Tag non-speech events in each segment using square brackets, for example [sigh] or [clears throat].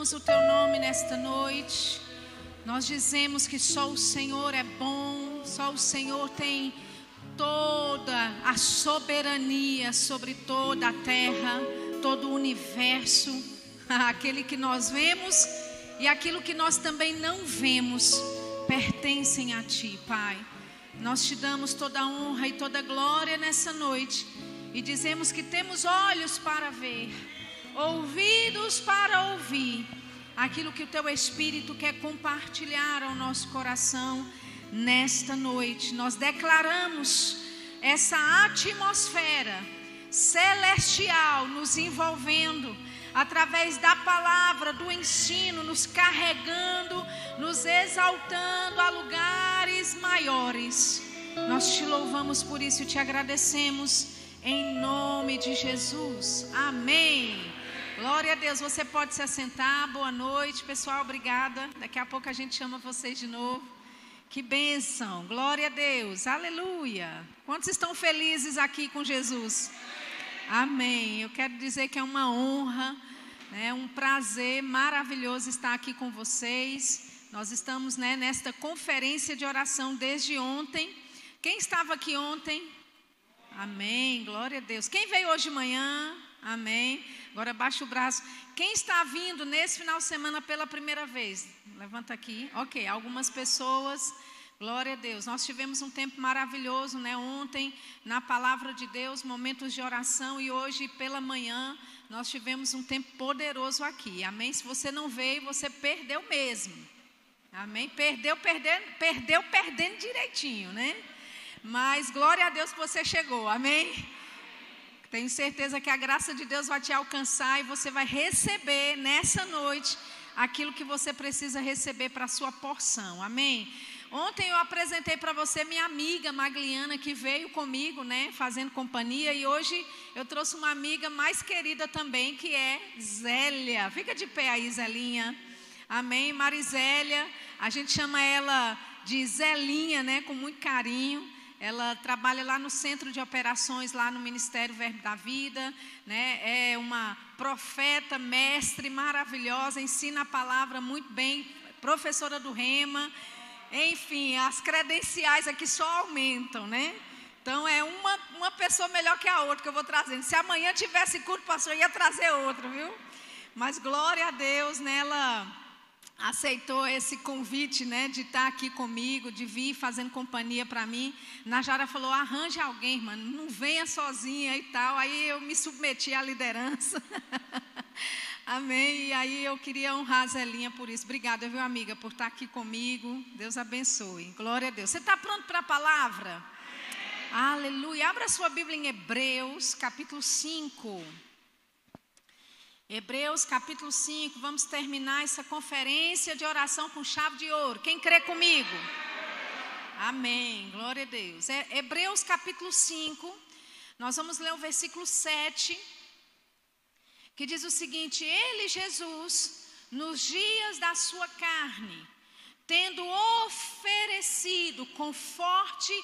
louvamos o teu nome nesta noite. Nós dizemos que só o Senhor é bom, só o Senhor tem toda a soberania sobre toda a terra, todo o universo, [laughs] aquele que nós vemos e aquilo que nós também não vemos, pertencem a Ti, Pai. Nós te damos toda a honra e toda a glória nessa noite e dizemos que temos olhos para ver, ouvidos para ouvir aquilo que o Teu Espírito quer compartilhar ao nosso coração nesta noite. Nós declaramos essa atmosfera celestial nos envolvendo através da palavra, do ensino, nos carregando, nos exaltando a lugares maiores. Nós te louvamos por isso e te agradecemos em nome de Jesus. Amém. Glória a Deus. Você pode se assentar. Boa noite, pessoal. Obrigada. Daqui a pouco a gente chama vocês de novo. Que bênção. Glória a Deus. Aleluia. Quantos estão felizes aqui com Jesus? Amém. Eu quero dizer que é uma honra, né, um prazer maravilhoso estar aqui com vocês. Nós estamos né, nesta conferência de oração desde ontem. Quem estava aqui ontem? Amém. Glória a Deus. Quem veio hoje de manhã? Amém. Agora baixa o braço. Quem está vindo nesse final de semana pela primeira vez? Levanta aqui. Ok, algumas pessoas. Glória a Deus. Nós tivemos um tempo maravilhoso, né? Ontem, na palavra de Deus, momentos de oração e hoje pela manhã nós tivemos um tempo poderoso aqui. Amém? Se você não veio, você perdeu mesmo. Amém? Perdeu, perdendo, perdeu, perdendo direitinho, né? Mas glória a Deus que você chegou. Amém? Tenho certeza que a graça de Deus vai te alcançar e você vai receber nessa noite aquilo que você precisa receber para a sua porção. Amém? Ontem eu apresentei para você minha amiga Magliana, que veio comigo, né, fazendo companhia, e hoje eu trouxe uma amiga mais querida também, que é Zélia. Fica de pé aí, Zelinha. Amém, Marizélia. A gente chama ela de Zelinha, né, com muito carinho. Ela trabalha lá no centro de operações, lá no Ministério Verbo da Vida, né? É uma profeta, mestre maravilhosa, ensina a palavra muito bem, professora do Rema. Enfim, as credenciais aqui só aumentam, né? Então é uma, uma pessoa melhor que a outra que eu vou trazendo. Se amanhã tivesse culto, pastor, eu ia trazer outra, viu? Mas glória a Deus, né? Aceitou esse convite, né, de estar aqui comigo, de vir fazendo companhia para mim. Najara falou: arranje alguém, mano, não venha sozinha e tal. Aí eu me submeti à liderança. [laughs] Amém. E aí eu queria honrar a Zelinha por isso. Obrigada, viu, amiga, por estar aqui comigo. Deus abençoe. Glória a Deus. Você está pronto para a palavra? Amém. Aleluia. Abra sua Bíblia em Hebreus, capítulo 5. Hebreus, capítulo 5. Vamos terminar essa conferência de oração com chave de ouro. Quem crê comigo? Amém. Glória a Deus. É Hebreus, capítulo 5. Nós vamos ler o versículo 7 que diz o seguinte: Ele, Jesus, nos dias da sua carne, tendo oferecido com forte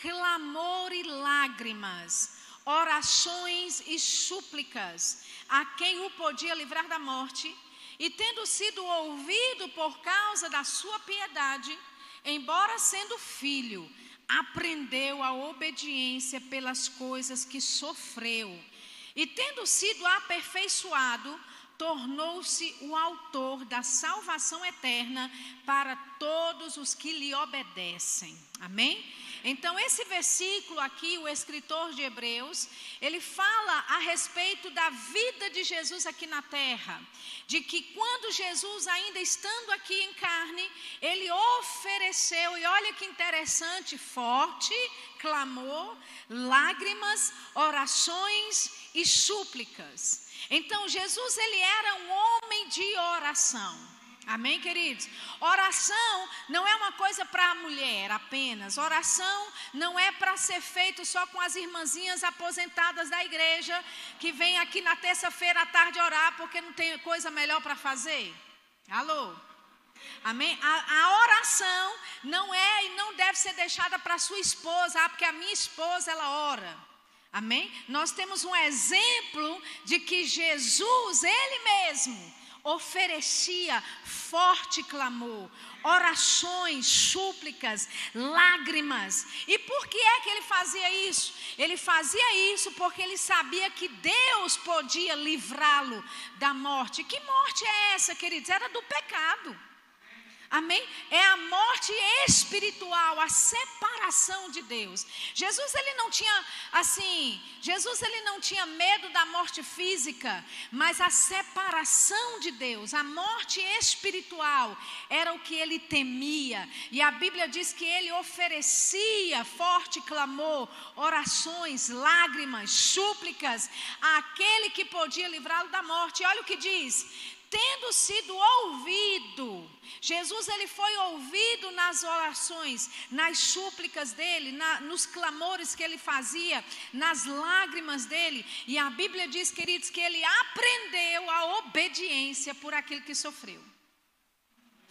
clamor e lágrimas, orações e súplicas a quem o podia livrar da morte, e tendo sido ouvido por causa da sua piedade, embora sendo filho, aprendeu a obediência pelas coisas que sofreu e tendo sido aperfeiçoado, tornou-se o autor da salvação eterna para todos os que lhe obedecem. Amém? Então, esse versículo aqui, o escritor de Hebreus, ele fala a respeito da vida de Jesus aqui na terra. De que quando Jesus, ainda estando aqui em carne, ele ofereceu, e olha que interessante, forte clamor, lágrimas, orações e súplicas. Então Jesus ele era um homem de oração. Amém, queridos? Oração não é uma coisa para a mulher apenas. Oração não é para ser feito só com as irmãzinhas aposentadas da igreja que vêm aqui na terça-feira à tarde orar porque não tem coisa melhor para fazer. Alô? Amém? A, a, oração não é e não deve ser deixada para sua esposa, ah, porque a minha esposa ela ora. Amém? Nós temos um exemplo de que Jesus, Ele mesmo, oferecia forte clamor, orações, súplicas, lágrimas. E por que é que ele fazia isso? Ele fazia isso porque ele sabia que Deus podia livrá-lo da morte. Que morte é essa, queridos? Era do pecado. Amém? É a morte espiritual, a separação de Deus. Jesus ele não tinha assim, Jesus ele não tinha medo da morte física, mas a separação de Deus, a morte espiritual era o que ele temia. E a Bíblia diz que ele oferecia forte clamor, orações, lágrimas, súplicas àquele que podia livrá-lo da morte. E olha o que diz: tendo sido ouvido. Jesus ele foi ouvido nas orações, nas súplicas dele, na, nos clamores que ele fazia, nas lágrimas dele. E a Bíblia diz, queridos, que ele aprendeu a obediência por aquilo que sofreu.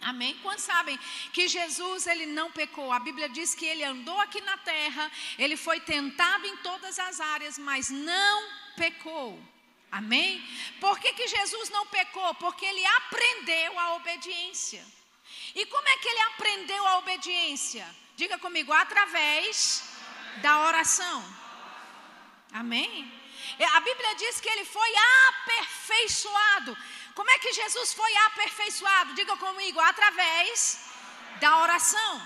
Amém? Quantos sabem que Jesus ele não pecou? A Bíblia diz que ele andou aqui na terra, ele foi tentado em todas as áreas, mas não pecou. Amém? Por que, que Jesus não pecou? Porque ele aprendeu a obediência. E como é que ele aprendeu a obediência? Diga comigo, através da oração. Amém? A Bíblia diz que ele foi aperfeiçoado. Como é que Jesus foi aperfeiçoado? Diga comigo, através da oração.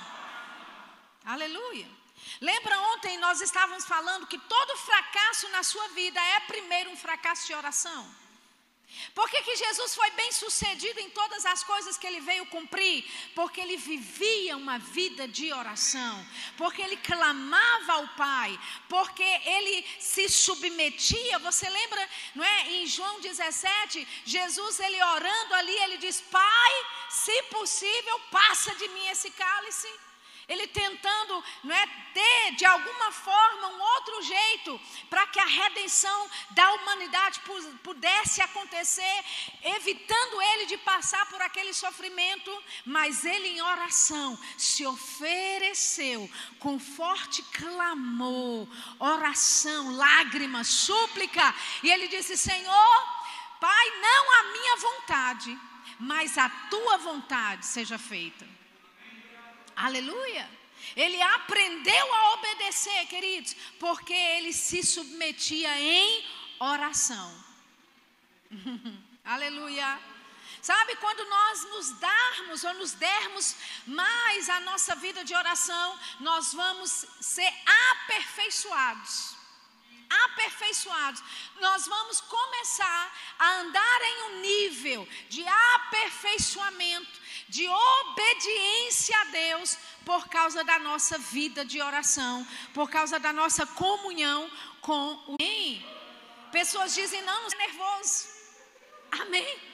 Aleluia. Lembra ontem nós estávamos falando que todo fracasso na sua vida é primeiro um fracasso de oração? Por que, que Jesus foi bem sucedido em todas as coisas que ele veio cumprir? Porque ele vivia uma vida de oração, porque ele clamava ao Pai, porque ele se submetia. Você lembra, não é? Em João 17, Jesus ele orando ali, ele diz: Pai, se possível, passa de mim esse cálice. Ele tentando não é, ter de alguma forma um outro jeito para que a redenção da humanidade pudesse acontecer, evitando ele de passar por aquele sofrimento, mas ele em oração se ofereceu com forte clamor, oração, lágrimas, súplica, e ele disse: Senhor, Pai, não a minha vontade, mas a tua vontade seja feita. Aleluia. Ele aprendeu a obedecer, queridos, porque ele se submetia em oração. [laughs] Aleluia. Sabe, quando nós nos darmos ou nos dermos mais a nossa vida de oração, nós vamos ser aperfeiçoados. Aperfeiçoados. Nós vamos começar a andar em um nível de aperfeiçoamento de obediência a Deus por causa da nossa vida de oração, por causa da nossa comunhão com o Amém. Pessoas dizem, não, não é nervoso. Amém.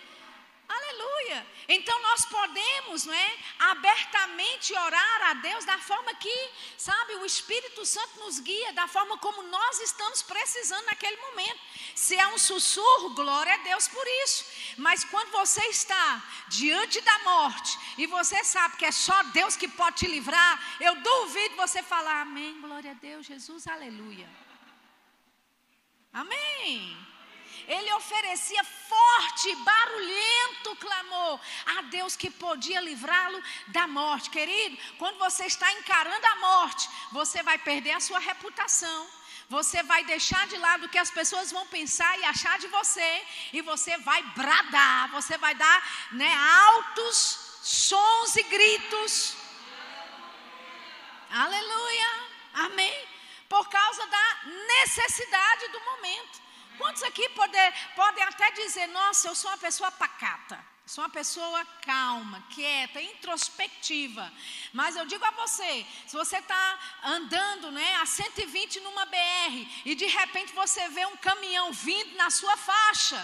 Aleluia. Então nós podemos, não é, abertamente orar a Deus da forma que, sabe, o Espírito Santo nos guia, da forma como nós estamos precisando naquele momento. Se é um sussurro, glória a Deus por isso. Mas quando você está diante da morte e você sabe que é só Deus que pode te livrar, eu duvido você falar amém, glória a Deus, Jesus, aleluia. Amém. Ele oferecia forte, barulhento clamor a Deus que podia livrá-lo da morte. Querido, quando você está encarando a morte, você vai perder a sua reputação. Você vai deixar de lado o que as pessoas vão pensar e achar de você, e você vai bradar, você vai dar né, altos sons e gritos. Aleluia, amém. Por causa da necessidade do momento. Quantos aqui podem até dizer: Nossa, eu sou uma pessoa pacata, sou uma pessoa calma, quieta, introspectiva. Mas eu digo a você: se você está andando né, a 120 numa BR e de repente você vê um caminhão vindo na sua faixa,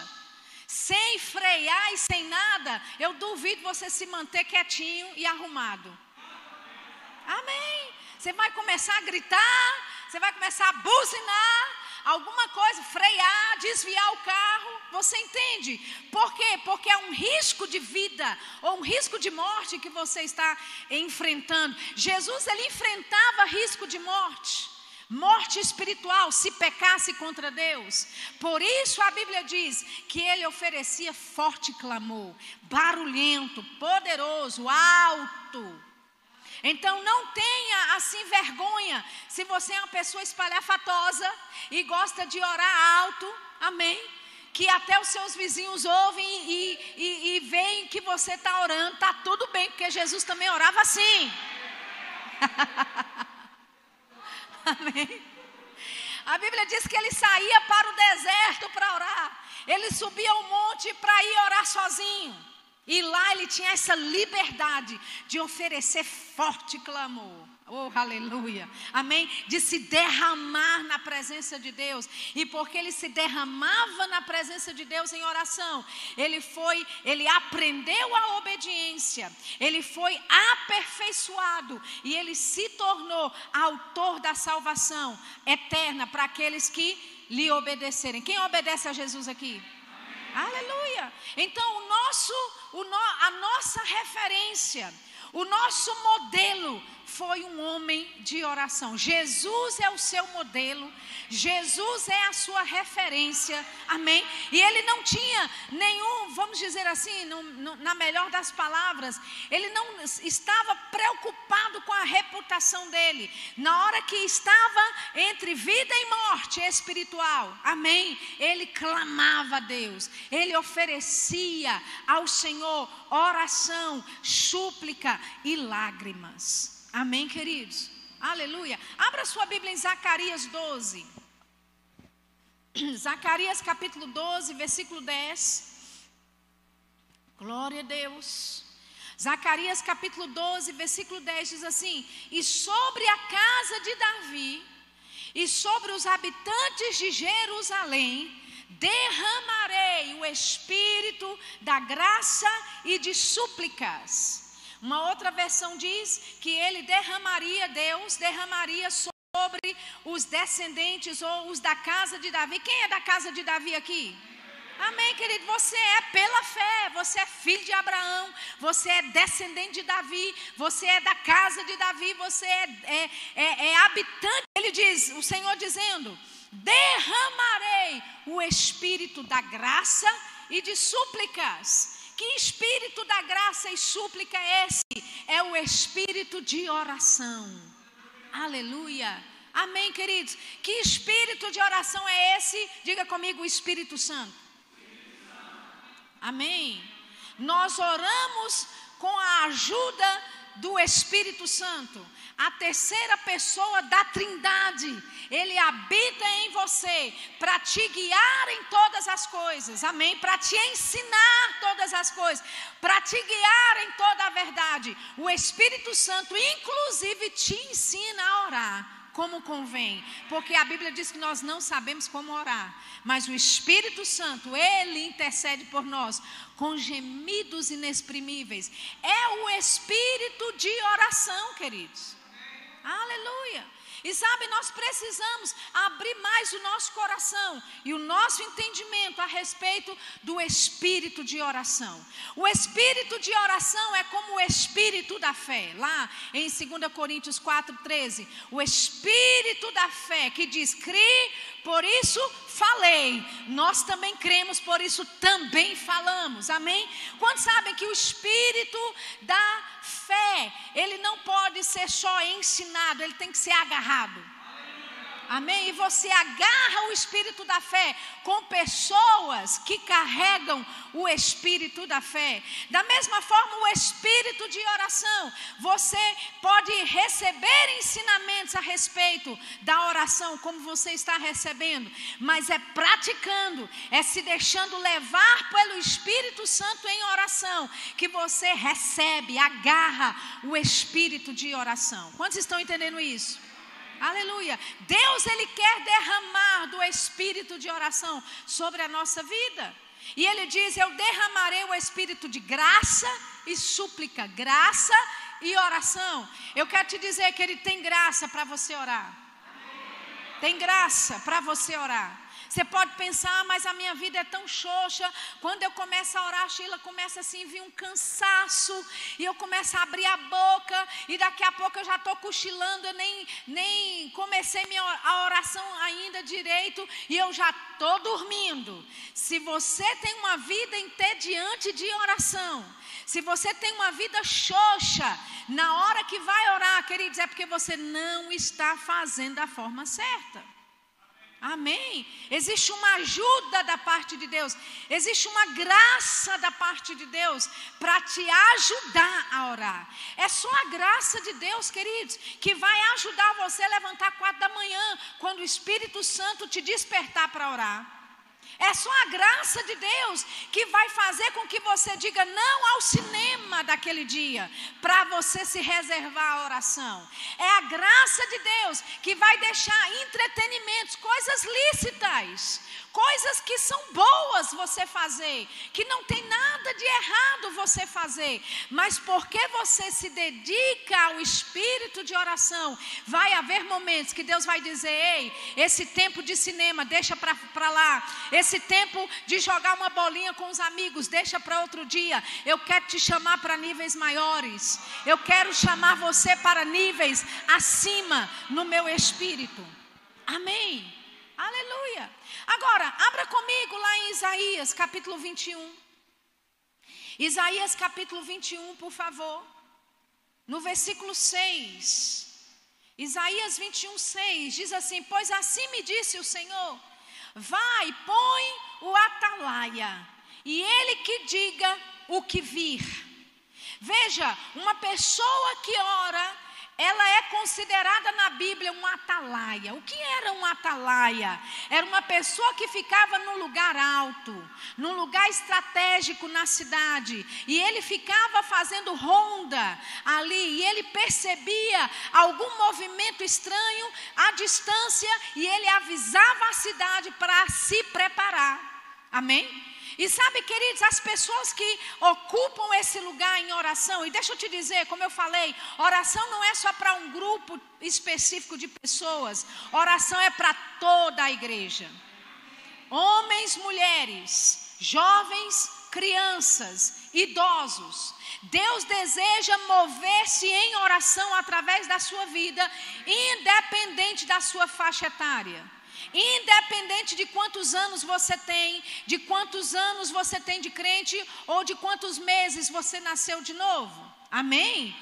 sem frear e sem nada, eu duvido você se manter quietinho e arrumado. Amém. Você vai começar a gritar, você vai começar a buzinar alguma coisa, frear, desviar o carro. Você entende? Por quê? Porque é um risco de vida ou um risco de morte que você está enfrentando. Jesus ele enfrentava risco de morte. morte espiritual se pecasse contra Deus. Por isso a Bíblia diz que ele oferecia forte clamor, barulhento, poderoso, alto. Então não tenha assim vergonha se você é uma pessoa espalhafatosa e gosta de orar alto, amém? Que até os seus vizinhos ouvem e, e, e veem que você está orando, está tudo bem, porque Jesus também orava assim. [laughs] Amém? A Bíblia diz que ele saía para o deserto para orar. Ele subia ao monte para ir orar sozinho. E lá ele tinha essa liberdade de oferecer forte clamor. Oh, aleluia. Amém? De se derramar na presença de Deus. E porque ele se derramava na presença de Deus em oração, ele foi, ele aprendeu a obediência. Ele foi aperfeiçoado e ele se tornou autor da salvação eterna para aqueles que lhe obedecerem. Quem obedece a Jesus aqui? Aleluia. Então, o nosso, o no, a nossa referência, o nosso modelo foi um homem de oração. Jesus é o seu modelo, Jesus é a sua referência, amém? E ele não tinha nenhum, vamos dizer assim, no, no, na melhor das palavras, ele não estava preocupado reputação dele. Na hora que estava entre vida e morte espiritual, amém? Ele clamava a Deus, ele oferecia ao Senhor oração, súplica e lágrimas. Amém, queridos? Aleluia. Abra sua Bíblia em Zacarias 12. [clears throat] Zacarias capítulo 12, versículo 10. Glória a Deus. Zacarias capítulo 12, versículo 10 diz assim: E sobre a casa de Davi e sobre os habitantes de Jerusalém derramarei o espírito da graça e de súplicas uma outra versão diz que ele derramaria, Deus derramaria sobre os descendentes ou os da casa de Davi. Quem é da casa de Davi aqui? Amém, querido. Você é pela fé, você é filho de Abraão, você é descendente de Davi, você é da casa de Davi, você é, é, é, é habitante. Ele diz, o Senhor dizendo: derramarei o espírito da graça e de súplicas que espírito da graça e súplica é esse? É o espírito de oração. Aleluia. Amém, queridos. Que espírito de oração é esse? Diga comigo, o Espírito Santo. Amém. Nós oramos com a ajuda do Espírito Santo a terceira pessoa da Trindade. Ele habita em você para te guiar em todas as coisas, amém? Para te ensinar todas as coisas, para te guiar em toda a verdade. O Espírito Santo, inclusive, te ensina a orar como convém, porque a Bíblia diz que nós não sabemos como orar, mas o Espírito Santo, ele intercede por nós com gemidos inexprimíveis. É o espírito de oração, queridos. Aleluia. E sabe, nós precisamos abrir mais o nosso coração e o nosso entendimento a respeito do espírito de oração. O espírito de oração é como o espírito da fé. Lá em 2 Coríntios 4:13, o espírito da fé que diz: "Crie, por isso falei". Nós também cremos, por isso também falamos. Amém? Quantos sabem que o espírito da fé, ele não pode ser só ensinado, ele tem que ser agarrado. Amém? E você agarra o espírito da fé com pessoas que carregam o espírito da fé. Da mesma forma, o espírito de oração. Você pode receber ensinamentos a respeito da oração, como você está recebendo, mas é praticando, é se deixando levar pelo Espírito Santo em oração, que você recebe, agarra o espírito de oração. Quantos estão entendendo isso? Aleluia. Deus ele quer derramar do espírito de oração sobre a nossa vida. E ele diz: "Eu derramarei o espírito de graça e súplica, graça e oração". Eu quero te dizer que ele tem graça para você orar. Tem graça para você orar. Você pode pensar, ah, mas a minha vida é tão xoxa. Quando eu começo a orar, Sheila começa assim, vir um cansaço. E eu começo a abrir a boca. E daqui a pouco eu já estou cochilando. Eu nem, nem comecei minha, a oração ainda direito. E eu já estou dormindo. Se você tem uma vida entediante de oração. Se você tem uma vida xoxa, na hora que vai orar, queridos, é porque você não está fazendo da forma certa. Amém. Existe uma ajuda da parte de Deus, existe uma graça da parte de Deus para te ajudar a orar. É só a graça de Deus, queridos, que vai ajudar você a levantar quatro da manhã, quando o Espírito Santo te despertar para orar. É só a graça de Deus que vai fazer com que você diga não ao cinema daquele dia, para você se reservar a oração. É a graça de Deus que vai deixar entretenimentos, coisas lícitas, coisas que são boas você fazer, que não tem nada de errado você fazer, mas porque você se dedica ao espírito de oração, vai haver momentos que Deus vai dizer: ei, esse tempo de cinema, deixa para lá, esse tempo de jogar uma bolinha com os amigos, deixa para outro dia. Eu quero te chamar para níveis maiores, eu quero chamar você para níveis acima no meu espírito. Amém. Aleluia. Agora, abra comigo lá em Isaías capítulo 21. Isaías capítulo 21, por favor. No versículo 6. Isaías 21, 6 diz assim: Pois assim me disse o Senhor: Vai, põe o atalaia, e ele que diga o que vir. Veja, uma pessoa que ora ela é considerada na Bíblia um atalaia. O que era um atalaia? Era uma pessoa que ficava num lugar alto, num lugar estratégico na cidade, e ele ficava fazendo ronda ali, e ele percebia algum movimento estranho à distância, e ele avisava a cidade para se preparar. Amém? E sabe, queridos, as pessoas que ocupam esse lugar em oração, e deixa eu te dizer, como eu falei, oração não é só para um grupo específico de pessoas, oração é para toda a igreja. Homens, mulheres, jovens, crianças, idosos. Deus deseja mover-se em oração através da sua vida, independente da sua faixa etária. Independente de quantos anos você tem, de quantos anos você tem de crente ou de quantos meses você nasceu de novo. Amém?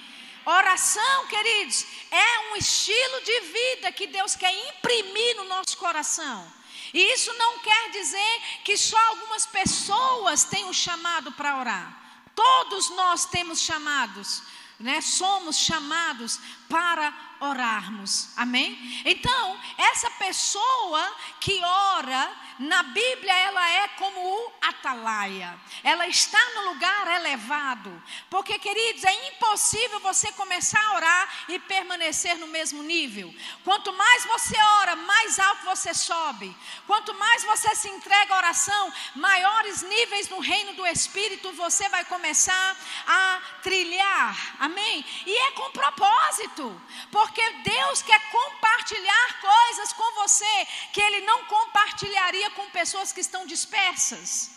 Oração, queridos, é um estilo de vida que Deus quer imprimir no nosso coração. E isso não quer dizer que só algumas pessoas têm o chamado para orar. Todos nós temos chamados, né? Somos chamados para orarmos. Amém? Então, essa pessoa que ora, na Bíblia ela é como o atalaia. Ela está no lugar elevado. Porque, queridos, é impossível você começar a orar e permanecer no mesmo nível. Quanto mais você ora, mais alto você sobe. Quanto mais você se entrega à oração, maiores níveis no reino do Espírito você vai começar a trilhar. Amém? E é com propósito. Porque Deus quer compartilhar coisas com você que Ele não compartilharia com pessoas que estão dispersas.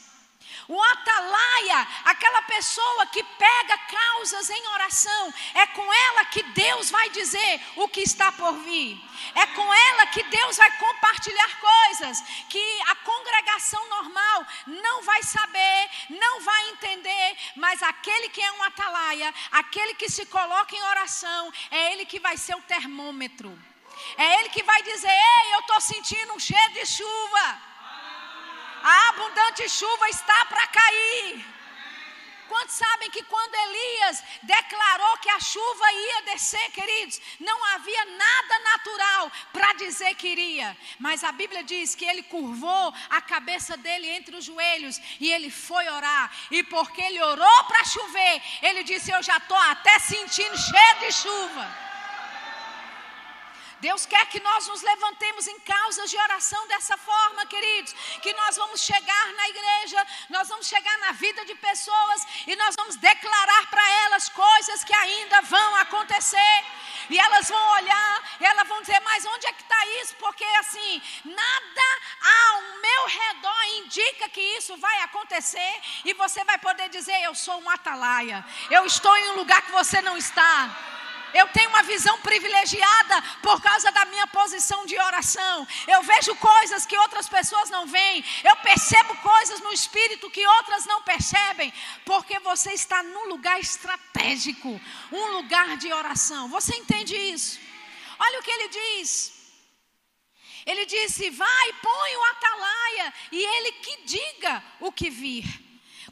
O atalaia, aquela pessoa que pega causas em oração, é com ela que Deus vai dizer o que está por vir. É com ela que Deus vai compartilhar coisas que a congregação normal não vai saber, não vai entender, mas aquele que é um atalaia, aquele que se coloca em oração, é ele que vai ser o termômetro. É ele que vai dizer: Ei, eu estou sentindo um cheiro de chuva. A abundante chuva está para cair. Quantos sabem que quando Elias declarou que a chuva ia descer, queridos, não havia nada natural para dizer que iria. Mas a Bíblia diz que ele curvou a cabeça dele entre os joelhos e ele foi orar. E porque ele orou para chover, ele disse: Eu já estou até sentindo cheio de chuva. Deus quer que nós nos levantemos em causas de oração dessa forma, queridos. Que nós vamos chegar na igreja, nós vamos chegar na vida de pessoas e nós vamos declarar para elas coisas que ainda vão acontecer. E elas vão olhar, elas vão dizer: Mas onde é que está isso porque assim, nada ao meu redor indica que isso vai acontecer e você vai poder dizer: Eu sou um atalaia, eu estou em um lugar que você não está. Eu tenho uma visão privilegiada por causa da minha posição de oração. Eu vejo coisas que outras pessoas não veem. Eu percebo coisas no espírito que outras não percebem, porque você está num lugar estratégico, um lugar de oração. Você entende isso? Olha o que ele diz. Ele disse: Vai, põe o atalaia, e ele que diga o que vir.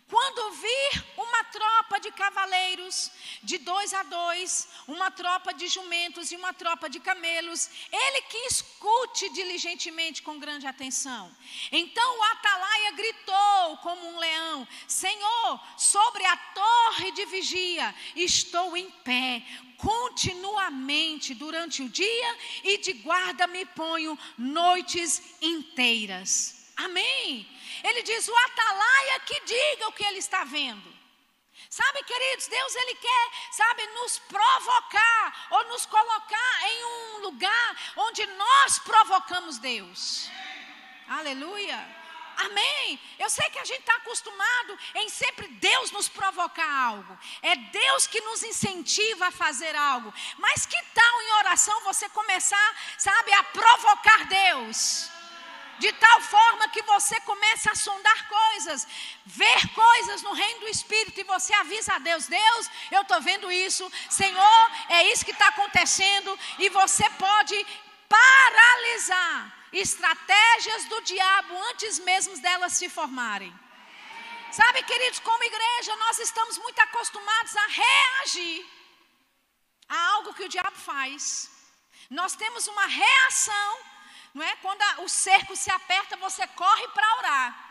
Quando vir uma tropa de cavaleiros, de dois a dois, uma tropa de jumentos e uma tropa de camelos, ele que escute diligentemente com grande atenção. Então o atalaia gritou como um leão: Senhor, sobre a torre de vigia estou em pé, continuamente durante o dia e de guarda me ponho noites inteiras. Amém. Ele diz: o atalaia que diga o que ele está vendo. Sabe, queridos, Deus ele quer, sabe, nos provocar ou nos colocar em um lugar onde nós provocamos Deus. Aleluia. Amém. Eu sei que a gente está acostumado em sempre Deus nos provocar algo. É Deus que nos incentiva a fazer algo. Mas que tal em oração você começar, sabe, a provocar Deus? De tal forma que você começa a sondar coisas, ver coisas no reino do Espírito, e você avisa a Deus: Deus, eu estou vendo isso, Senhor, é isso que está acontecendo, e você pode paralisar estratégias do diabo antes mesmo delas se formarem. Sabe, queridos, como igreja, nós estamos muito acostumados a reagir a algo que o diabo faz. Nós temos uma reação não é? Quando a, o cerco se aperta, você corre para orar.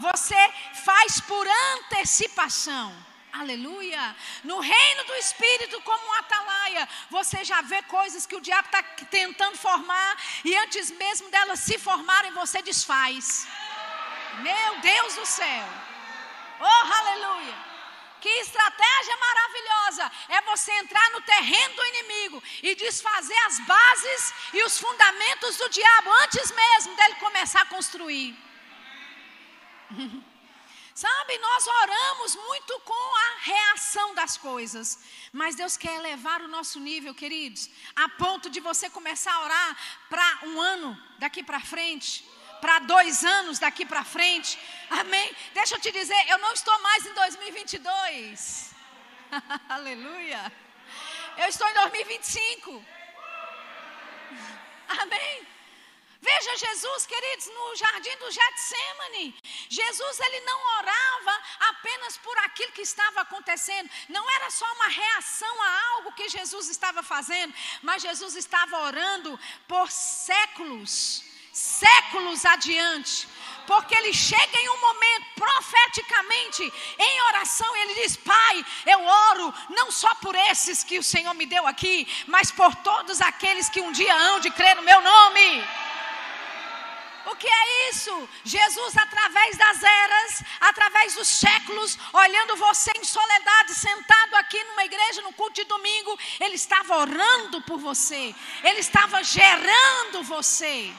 Você faz por antecipação. Aleluia. No reino do Espírito, como um atalaia, você já vê coisas que o diabo está tentando formar, e antes mesmo delas se formarem, você desfaz. Meu Deus do céu. Oh, aleluia. Que estratégia maravilhosa é você entrar no terreno do inimigo e desfazer as bases e os fundamentos do diabo antes mesmo dele começar a construir. [laughs] Sabe, nós oramos muito com a reação das coisas, mas Deus quer elevar o nosso nível, queridos, a ponto de você começar a orar para um ano daqui para frente, para dois anos daqui para frente. Amém? Deixa eu te dizer, eu não estou mais em 2022. [laughs] Aleluia. Eu estou em 2025. Amém. Veja Jesus, queridos, no jardim do Getsemane. Jesus ele não orava apenas por aquilo que estava acontecendo. Não era só uma reação a algo que Jesus estava fazendo, mas Jesus estava orando por séculos séculos adiante. Porque ele chega em um momento profeticamente em oração e ele diz: Pai, eu oro não só por esses que o Senhor me deu aqui, mas por todos aqueles que um dia hão de crer no meu nome. O que é isso? Jesus, através das eras, através dos séculos, olhando você em soledade, sentado aqui numa igreja no culto de domingo, Ele estava orando por você, Ele estava gerando você.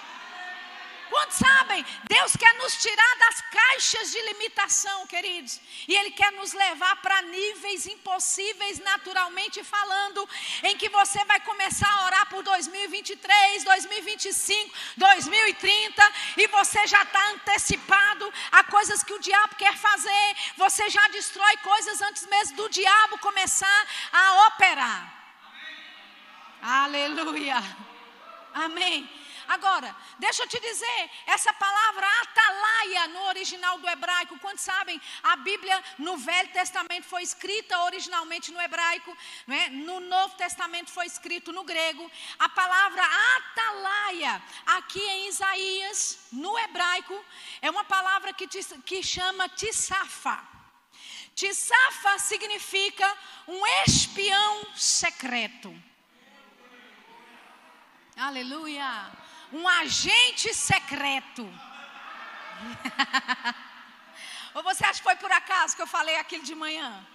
Quantos sabem? Deus quer nos tirar das caixas de limitação, queridos. E Ele quer nos levar para níveis impossíveis, naturalmente falando, em que você vai começar a orar por 2023, 2025, 2030, e você já está antecipado a coisas que o diabo quer fazer. Você já destrói coisas antes mesmo do diabo começar a operar. Amém. Aleluia. Amém. Agora, deixa eu te dizer, essa palavra atalaia no original do hebraico, quantos sabem, a Bíblia no Velho Testamento foi escrita originalmente no hebraico, né? no Novo Testamento foi escrito no grego. A palavra atalaia, aqui em Isaías, no hebraico, é uma palavra que, te, que chama tissafa. Tissafa significa um espião secreto. Aleluia um agente secreto. [laughs] Ou você acha que foi por acaso que eu falei aquilo de manhã?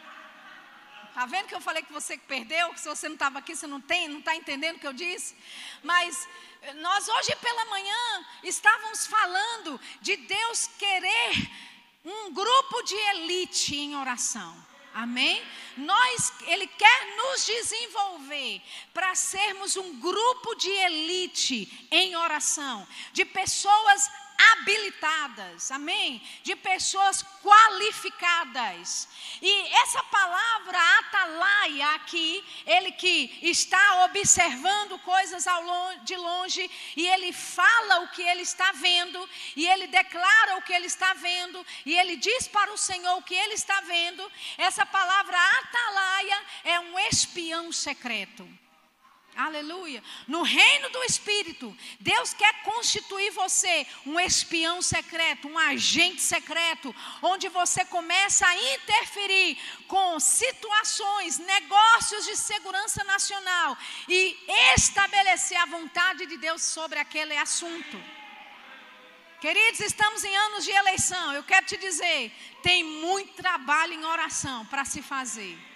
Tá vendo que eu falei que você perdeu, que se você não estava aqui, você não tem, não está entendendo o que eu disse? Mas eh, nós hoje pela manhã estávamos falando de Deus querer um grupo de elite em oração. Amém? Nós, Ele quer nos desenvolver para sermos um grupo de elite em oração, de pessoas habilitadas, amém? De pessoas qualificadas. E essa palavra atalaia aqui, ele que está observando coisas longe, de longe e ele fala o que ele está vendo e ele declara o que ele está vendo e ele diz para o Senhor o que ele está vendo. Essa palavra atalaia é um espião secreto. Aleluia. No reino do Espírito, Deus quer constituir você um espião secreto, um agente secreto, onde você começa a interferir com situações, negócios de segurança nacional e estabelecer a vontade de Deus sobre aquele assunto. Queridos, estamos em anos de eleição. Eu quero te dizer, tem muito trabalho em oração para se fazer.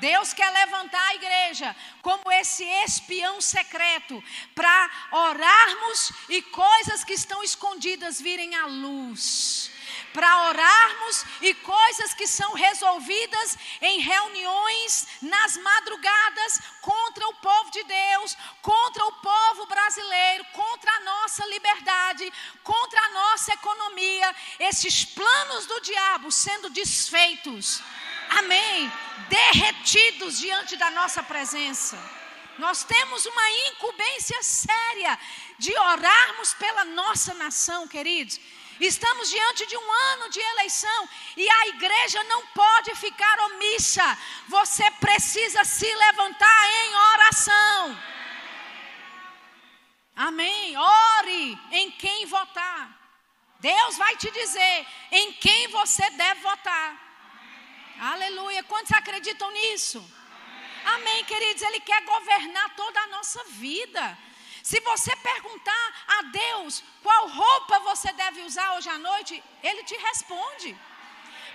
Deus quer levantar a igreja como esse espião secreto para orarmos e coisas que estão escondidas virem à luz. Para orarmos e coisas que são resolvidas em reuniões nas madrugadas contra o povo de Deus, contra o povo brasileiro, contra a nossa liberdade, contra a nossa economia, esses planos do diabo sendo desfeitos amém, derretidos diante da nossa presença. Nós temos uma incumbência séria de orarmos pela nossa nação, queridos. Estamos diante de um ano de eleição e a igreja não pode ficar omissa. Você precisa se levantar em oração. Amém. Ore em quem votar. Deus vai te dizer em quem você deve votar. Aleluia. Quantos acreditam nisso? Amém, queridos. Ele quer governar toda a nossa vida. Se você perguntar a Deus qual roupa você deve usar hoje à noite, Ele te responde.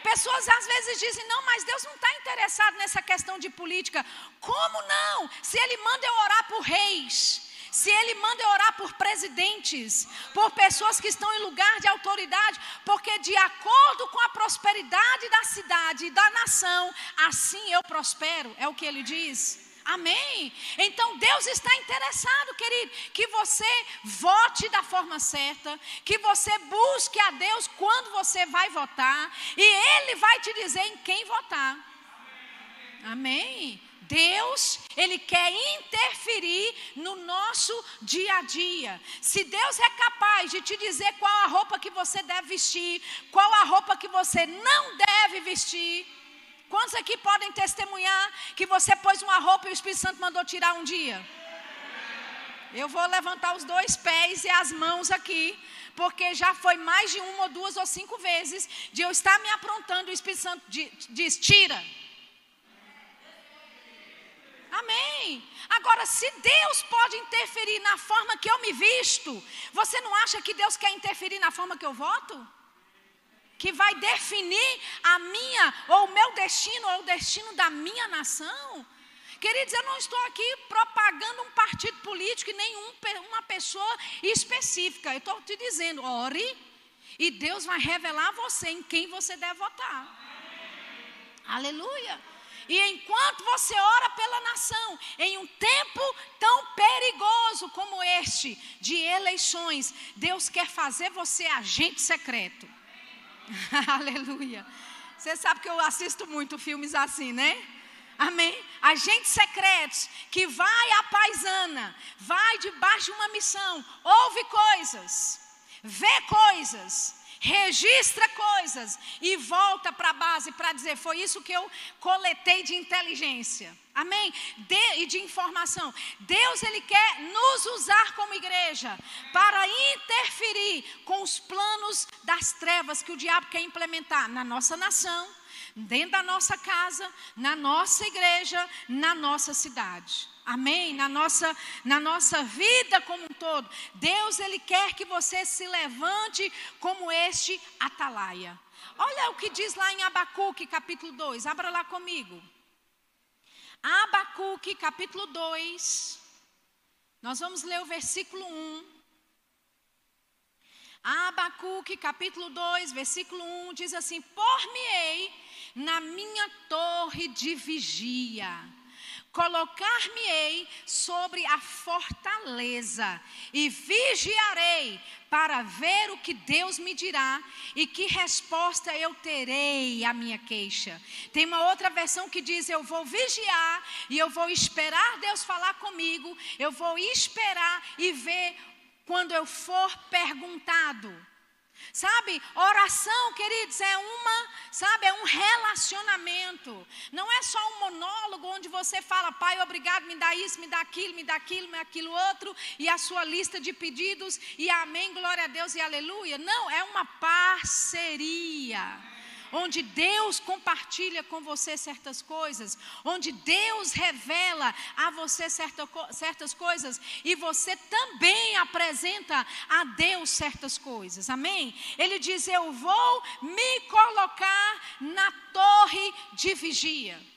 Pessoas às vezes dizem: não, mas Deus não está interessado nessa questão de política. Como não? Se Ele manda eu orar por reis se Ele manda orar por presidentes, por pessoas que estão em lugar de autoridade, porque de acordo com a prosperidade da cidade e da nação, assim eu prospero, é o que Ele diz. Amém? Então Deus está interessado, querido, que você vote da forma certa, que você busque a Deus quando você vai votar, e Ele vai te dizer em quem votar. Amém? Deus, Ele quer interferir no nosso dia a dia. Se Deus é capaz de te dizer qual a roupa que você deve vestir, qual a roupa que você não deve vestir. Quantos aqui podem testemunhar que você pôs uma roupa e o Espírito Santo mandou tirar um dia? Eu vou levantar os dois pés e as mãos aqui, porque já foi mais de uma ou duas ou cinco vezes de eu estar me aprontando e o Espírito Santo diz: tira. Amém. Agora, se Deus pode interferir na forma que eu me visto, você não acha que Deus quer interferir na forma que eu voto? Que vai definir a minha, ou o meu destino, ou o destino da minha nação? Queridos, eu não estou aqui propagando um partido político e nenhum uma pessoa específica. Eu estou te dizendo, ore e Deus vai revelar a você em quem você deve votar. Aleluia. E enquanto você ora pela nação, em um tempo tão perigoso como este, de eleições, Deus quer fazer você agente secreto. [laughs] Aleluia. Você sabe que eu assisto muito filmes assim, né? Amém? Agentes secretos que vai à paisana, vai debaixo de uma missão, ouve coisas, vê coisas, registra coisas e volta para a base para dizer: foi isso que eu coletei de inteligência. Amém? De, e de informação. Deus, Ele quer nos usar como igreja para interferir com os planos das trevas que o diabo quer implementar na nossa nação, dentro da nossa casa, na nossa igreja, na nossa cidade. Amém? Na nossa, na nossa vida como um todo. Deus, Ele quer que você se levante como este atalaia. Olha o que diz lá em Abacuque, capítulo 2. Abra lá comigo. Abacuque, capítulo 2. Nós vamos ler o versículo 1. Abacuque, capítulo 2, versículo 1 diz assim: Por-me-ei na minha torre de vigia Colocar-me-ei sobre a fortaleza e vigiarei para ver o que Deus me dirá e que resposta eu terei à minha queixa. Tem uma outra versão que diz: Eu vou vigiar e eu vou esperar Deus falar comigo, eu vou esperar e ver quando eu for perguntado. Sabe, oração, queridos, é uma, sabe, é um relacionamento. Não é só um monólogo onde você fala, Pai, obrigado, me dá isso, me dá aquilo, me dá aquilo, me dá aquilo outro, e a sua lista de pedidos, e amém, glória a Deus e aleluia. Não, é uma parceria onde Deus compartilha com você certas coisas, onde Deus revela a você certa, certas coisas e você também apresenta a Deus certas coisas, amém? Ele diz: Eu vou me colocar na torre de vigia.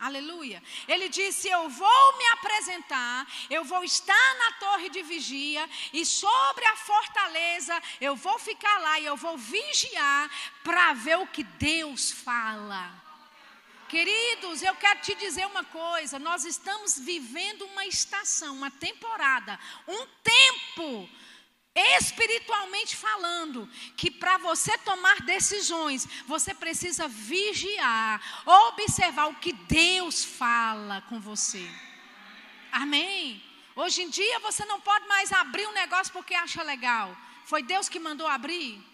Aleluia. Ele disse: Eu vou me apresentar, eu vou estar na torre de vigia, e sobre a fortaleza eu vou ficar lá e eu vou vigiar para ver o que Deus fala. Queridos, eu quero te dizer uma coisa: nós estamos vivendo uma estação, uma temporada, um tempo espiritualmente falando, que para você tomar decisões, você precisa vigiar, observar o que Deus fala com você. Amém? Hoje em dia você não pode mais abrir um negócio porque acha legal. Foi Deus que mandou abrir.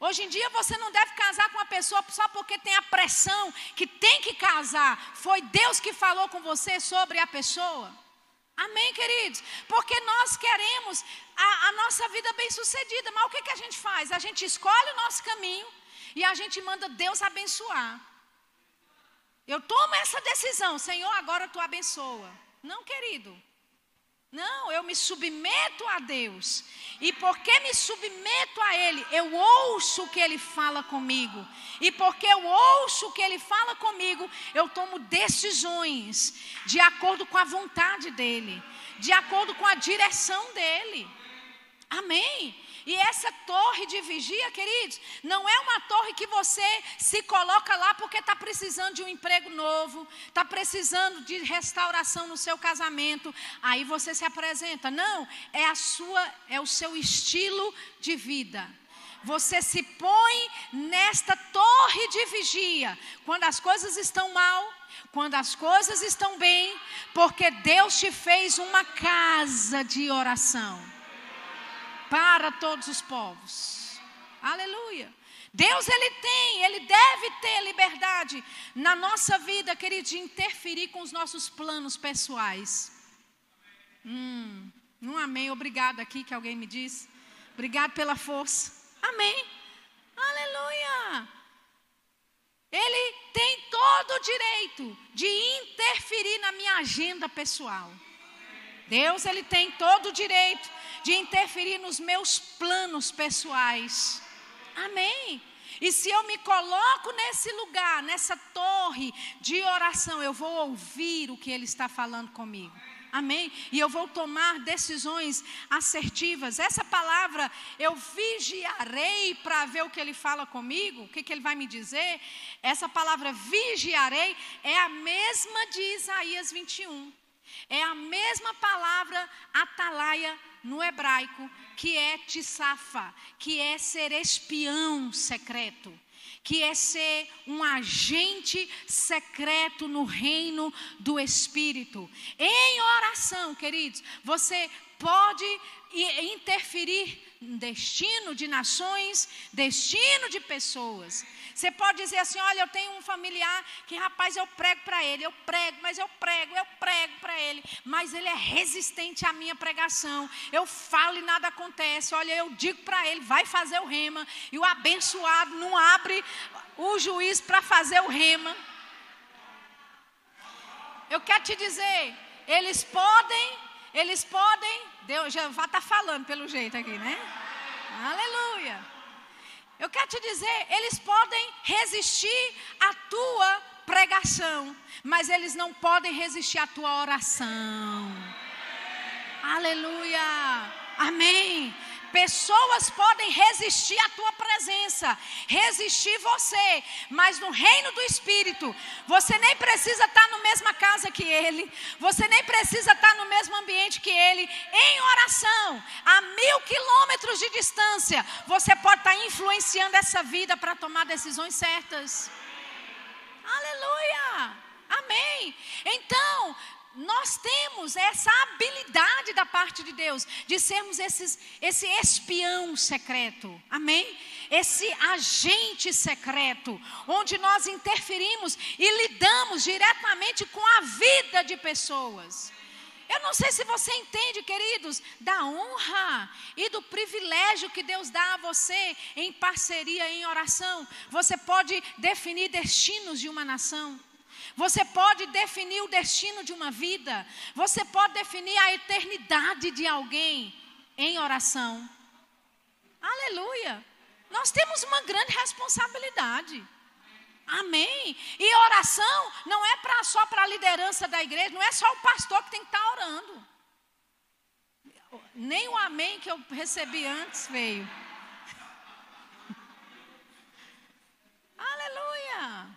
Hoje em dia você não deve casar com uma pessoa só porque tem a pressão que tem que casar. Foi Deus que falou com você sobre a pessoa. Amém, queridos? Porque nós queremos a, a nossa vida bem sucedida, mas o que, que a gente faz? A gente escolhe o nosso caminho e a gente manda Deus abençoar. Eu tomo essa decisão, Senhor, agora tu abençoa. Não, querido. Não, eu me submeto a Deus. E porque me submeto a Ele, eu ouço o que Ele fala comigo. E porque eu ouço o que Ele fala comigo, eu tomo decisões de acordo com a vontade dEle, de acordo com a direção dEle. Amém? E essa torre de vigia, queridos, não é uma torre que você se coloca lá porque está precisando de um emprego novo, está precisando de restauração no seu casamento, aí você se apresenta. Não, é a sua, é o seu estilo de vida. Você se põe nesta torre de vigia quando as coisas estão mal, quando as coisas estão bem, porque Deus te fez uma casa de oração para todos os povos. Aleluia. Deus ele tem, ele deve ter liberdade na nossa vida, querido, de interferir com os nossos planos pessoais. Hum, um amém, obrigado aqui que alguém me disse. Obrigado pela força. Amém. Aleluia. Ele tem todo o direito de interferir na minha agenda pessoal. Deus ele tem todo o direito de interferir nos meus planos pessoais. Amém. E se eu me coloco nesse lugar, nessa torre de oração, eu vou ouvir o que Ele está falando comigo. Amém? E eu vou tomar decisões assertivas. Essa palavra, eu vigiarei para ver o que ele fala comigo, o que, que ele vai me dizer. Essa palavra vigiarei é a mesma de Isaías 21. É a mesma palavra atalaia no hebraico, que é tissafa, que é ser espião secreto, que é ser um agente secreto no reino do Espírito. Em oração, queridos, você pode interferir destino de nações, destino de pessoas. Você pode dizer assim: olha, eu tenho um familiar que, rapaz, eu prego para ele, eu prego, mas eu prego, eu prego para ele, mas ele é resistente à minha pregação. Eu falo e nada acontece. Olha, eu digo para ele: vai fazer o rema, e o abençoado não abre o juiz para fazer o rema. Eu quero te dizer, eles podem, eles podem, Deus já está falando pelo jeito aqui, né? Aleluia. Eu quero te dizer, eles podem resistir à tua pregação, mas eles não podem resistir à tua oração. Aleluia. Amém. Pessoas podem resistir à tua presença, resistir você, mas no reino do Espírito, você nem precisa estar na mesma casa que ele, você nem precisa estar no mesmo ambiente que ele, em oração, a mil quilômetros de distância, você pode estar influenciando essa vida para tomar decisões certas. Aleluia! Amém. Então, nós temos essa habilidade da parte de Deus de sermos esses, esse espião secreto, amém? Esse agente secreto, onde nós interferimos e lidamos diretamente com a vida de pessoas. Eu não sei se você entende, queridos, da honra e do privilégio que Deus dá a você em parceria, em oração. Você pode definir destinos de uma nação. Você pode definir o destino de uma vida. Você pode definir a eternidade de alguém em oração. Aleluia. Nós temos uma grande responsabilidade. Amém. E oração não é pra, só para a liderança da igreja, não é só o pastor que tem que estar tá orando. Nem o amém que eu recebi antes veio. [laughs] Aleluia.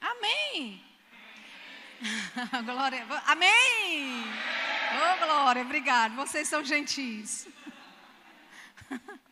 Amém. [laughs] glória. Amém. Oh, glória, obrigado. Vocês são gentis. [laughs]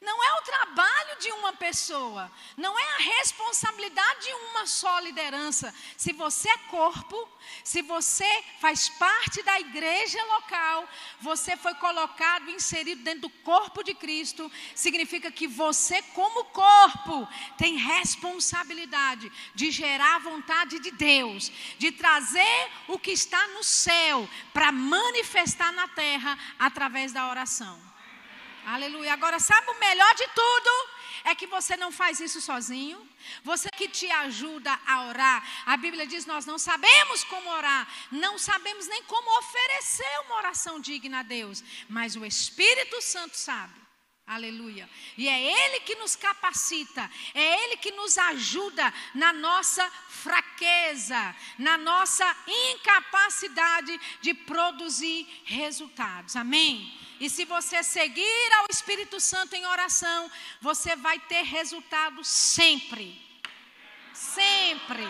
Não é o trabalho de uma pessoa, não é a responsabilidade de uma só liderança. Se você é corpo, se você faz parte da igreja local, você foi colocado, inserido dentro do corpo de Cristo, significa que você, como corpo, tem responsabilidade de gerar a vontade de Deus, de trazer o que está no céu para manifestar na terra através da oração. Aleluia. Agora, sabe o melhor de tudo? É que você não faz isso sozinho. Você que te ajuda a orar. A Bíblia diz: Nós não sabemos como orar, não sabemos nem como oferecer uma oração digna a Deus, mas o Espírito Santo sabe. Aleluia. E é Ele que nos capacita, é Ele que nos ajuda na nossa fraqueza, na nossa incapacidade de produzir resultados. Amém? E se você seguir ao Espírito Santo em oração, você vai ter resultado sempre. Sempre.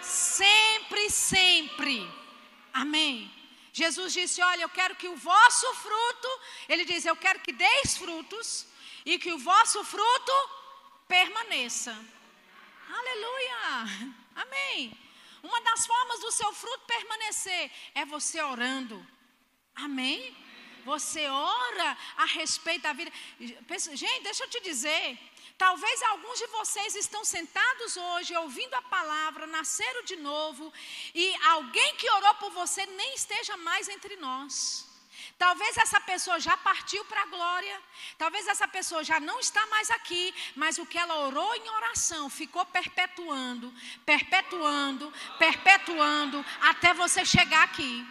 Sempre, sempre. Amém. Jesus disse: Olha, eu quero que o vosso fruto, ele diz: Eu quero que deis frutos e que o vosso fruto permaneça. Aleluia. Amém. Uma das formas do seu fruto permanecer é você orando. Amém? Você ora a respeito da vida. Gente, deixa eu te dizer. Talvez alguns de vocês estão sentados hoje ouvindo a palavra, nasceram de novo, e alguém que orou por você nem esteja mais entre nós. Talvez essa pessoa já partiu para a glória, talvez essa pessoa já não está mais aqui, mas o que ela orou em oração ficou perpetuando, perpetuando, perpetuando, até você chegar aqui.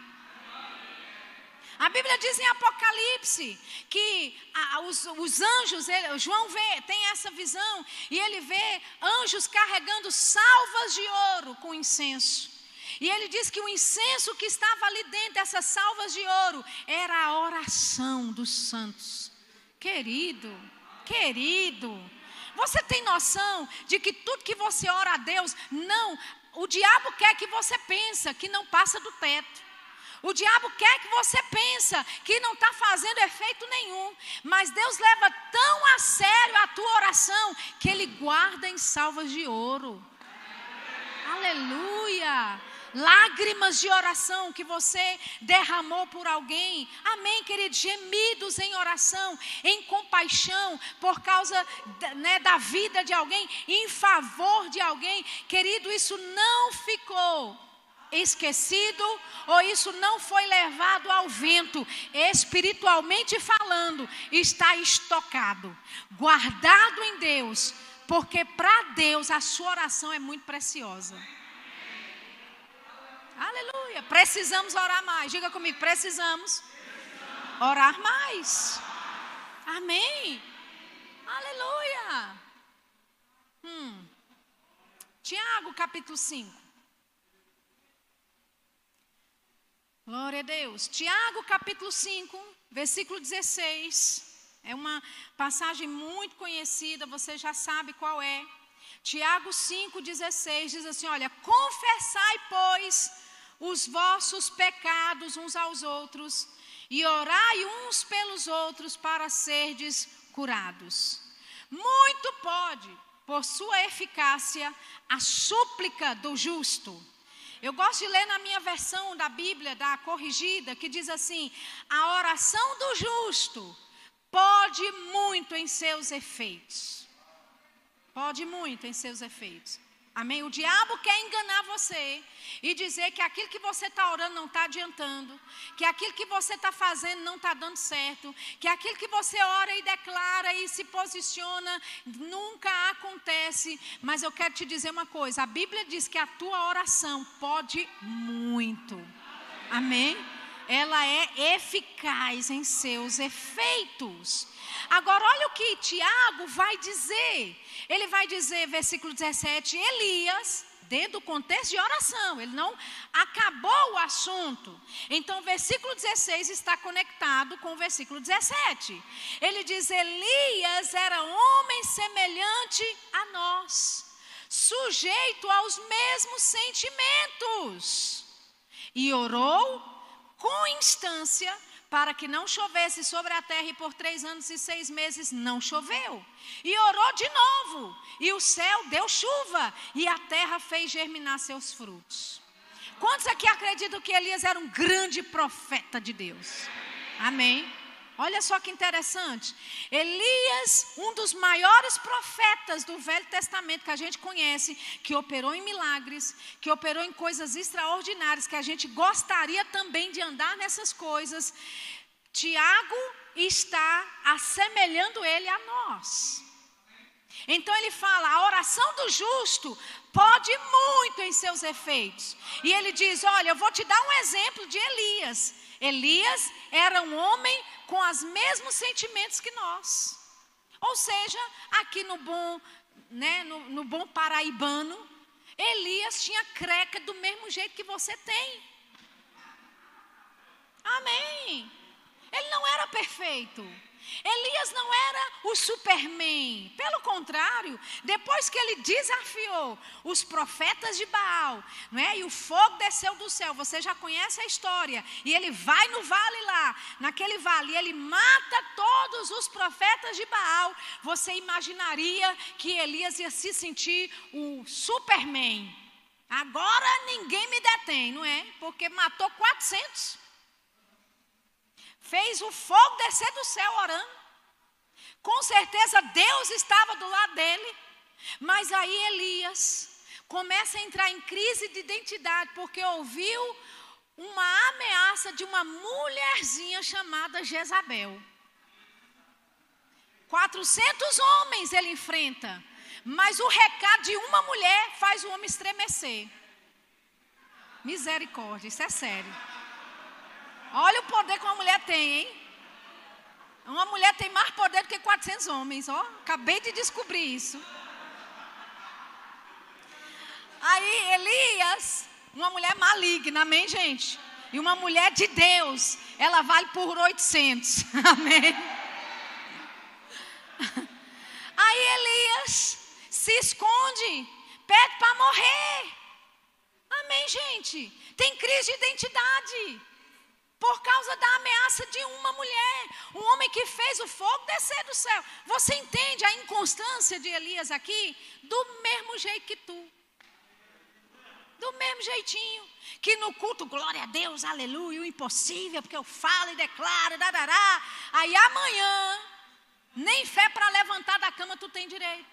A Bíblia diz em Apocalipse que a, os, os, anjos, ele, João vê, tem essa visão, e ele vê anjos carregando salvas de ouro com incenso. E ele diz que o incenso que estava ali dentro dessas salvas de ouro era a oração dos santos. Querido, querido, você tem noção de que tudo que você ora a Deus, não, o diabo quer que você pensa que não passa do teto. O diabo quer que você pensa que não está fazendo efeito nenhum, mas Deus leva tão a sério a tua oração que Ele guarda em salvas de ouro. Aleluia! Lágrimas de oração que você derramou por alguém. Amém, querido. Gemidos em oração, em compaixão, por causa né, da vida de alguém, em favor de alguém. Querido, isso não ficou esquecido ou isso não foi levado ao vento, espiritualmente falando, está estocado, guardado em Deus, porque para Deus a sua oração é muito preciosa. Aleluia. Precisamos orar mais. Diga comigo, precisamos orar mais. Amém. Aleluia. Hum. Tiago, capítulo 5. Glória a Deus. Tiago, capítulo 5, versículo 16. É uma passagem muito conhecida, você já sabe qual é. Tiago 5,16 diz assim: Olha, confessai, pois, os vossos pecados uns aos outros, e orai uns pelos outros para serdes curados. Muito pode, por sua eficácia, a súplica do justo. Eu gosto de ler na minha versão da Bíblia, da corrigida, que diz assim: a oração do justo pode muito em seus efeitos. Pode muito em seus efeitos. Amém? O diabo quer enganar você e dizer que aquilo que você está orando não está adiantando, que aquilo que você está fazendo não está dando certo, que aquilo que você ora e declara e se posiciona nunca acontece. Mas eu quero te dizer uma coisa: a Bíblia diz que a tua oração pode muito. Amém? ela é eficaz em seus efeitos. Agora, olha o que Tiago vai dizer. Ele vai dizer, versículo 17: Elias, dentro do contexto de oração, ele não acabou o assunto. Então, o versículo 16 está conectado com o versículo 17. Ele diz: Elias era homem semelhante a nós, sujeito aos mesmos sentimentos, e orou com instância para que não chovesse sobre a terra, e por três anos e seis meses não choveu. E orou de novo, e o céu deu chuva, e a terra fez germinar seus frutos. Quantos aqui acreditam que Elias era um grande profeta de Deus? Amém. Olha só que interessante. Elias, um dos maiores profetas do Velho Testamento que a gente conhece, que operou em milagres, que operou em coisas extraordinárias, que a gente gostaria também de andar nessas coisas. Tiago está assemelhando ele a nós. Então ele fala: a oração do justo pode muito em seus efeitos. E ele diz: Olha, eu vou te dar um exemplo de Elias. Elias era um homem com os mesmos sentimentos que nós. Ou seja, aqui no bom, né, no, no bom paraibano, Elias tinha creca do mesmo jeito que você tem. Amém. Ele não era perfeito. Elias não era o Superman. Pelo contrário, depois que ele desafiou os profetas de Baal, não é? E o fogo desceu do céu. Você já conhece a história. E ele vai no vale lá, naquele vale, e ele mata todos os profetas de Baal. Você imaginaria que Elias ia se sentir o Superman. Agora ninguém me detém, não é? Porque matou 400 fez o fogo descer do céu orando. Com certeza Deus estava do lado dele. Mas aí Elias começa a entrar em crise de identidade porque ouviu uma ameaça de uma mulherzinha chamada Jezabel. 400 homens ele enfrenta, mas o recado de uma mulher faz o homem estremecer. Misericórdia, isso é sério. Olha o poder que uma mulher tem, hein? Uma mulher tem mais poder do que 400 homens, ó. Acabei de descobrir isso. Aí Elias, uma mulher maligna, amém, gente? E uma mulher de Deus, ela vale por 800, [laughs] amém? Aí Elias se esconde, pede para morrer. Amém, gente? Tem crise de identidade por causa da ameaça de uma mulher, um homem que fez o fogo descer do céu. Você entende a inconstância de Elias aqui? Do mesmo jeito que tu. Do mesmo jeitinho. Que no culto, glória a Deus, aleluia, o impossível, porque eu falo e declaro, darará. Aí amanhã, nem fé para levantar da cama tu tem direito.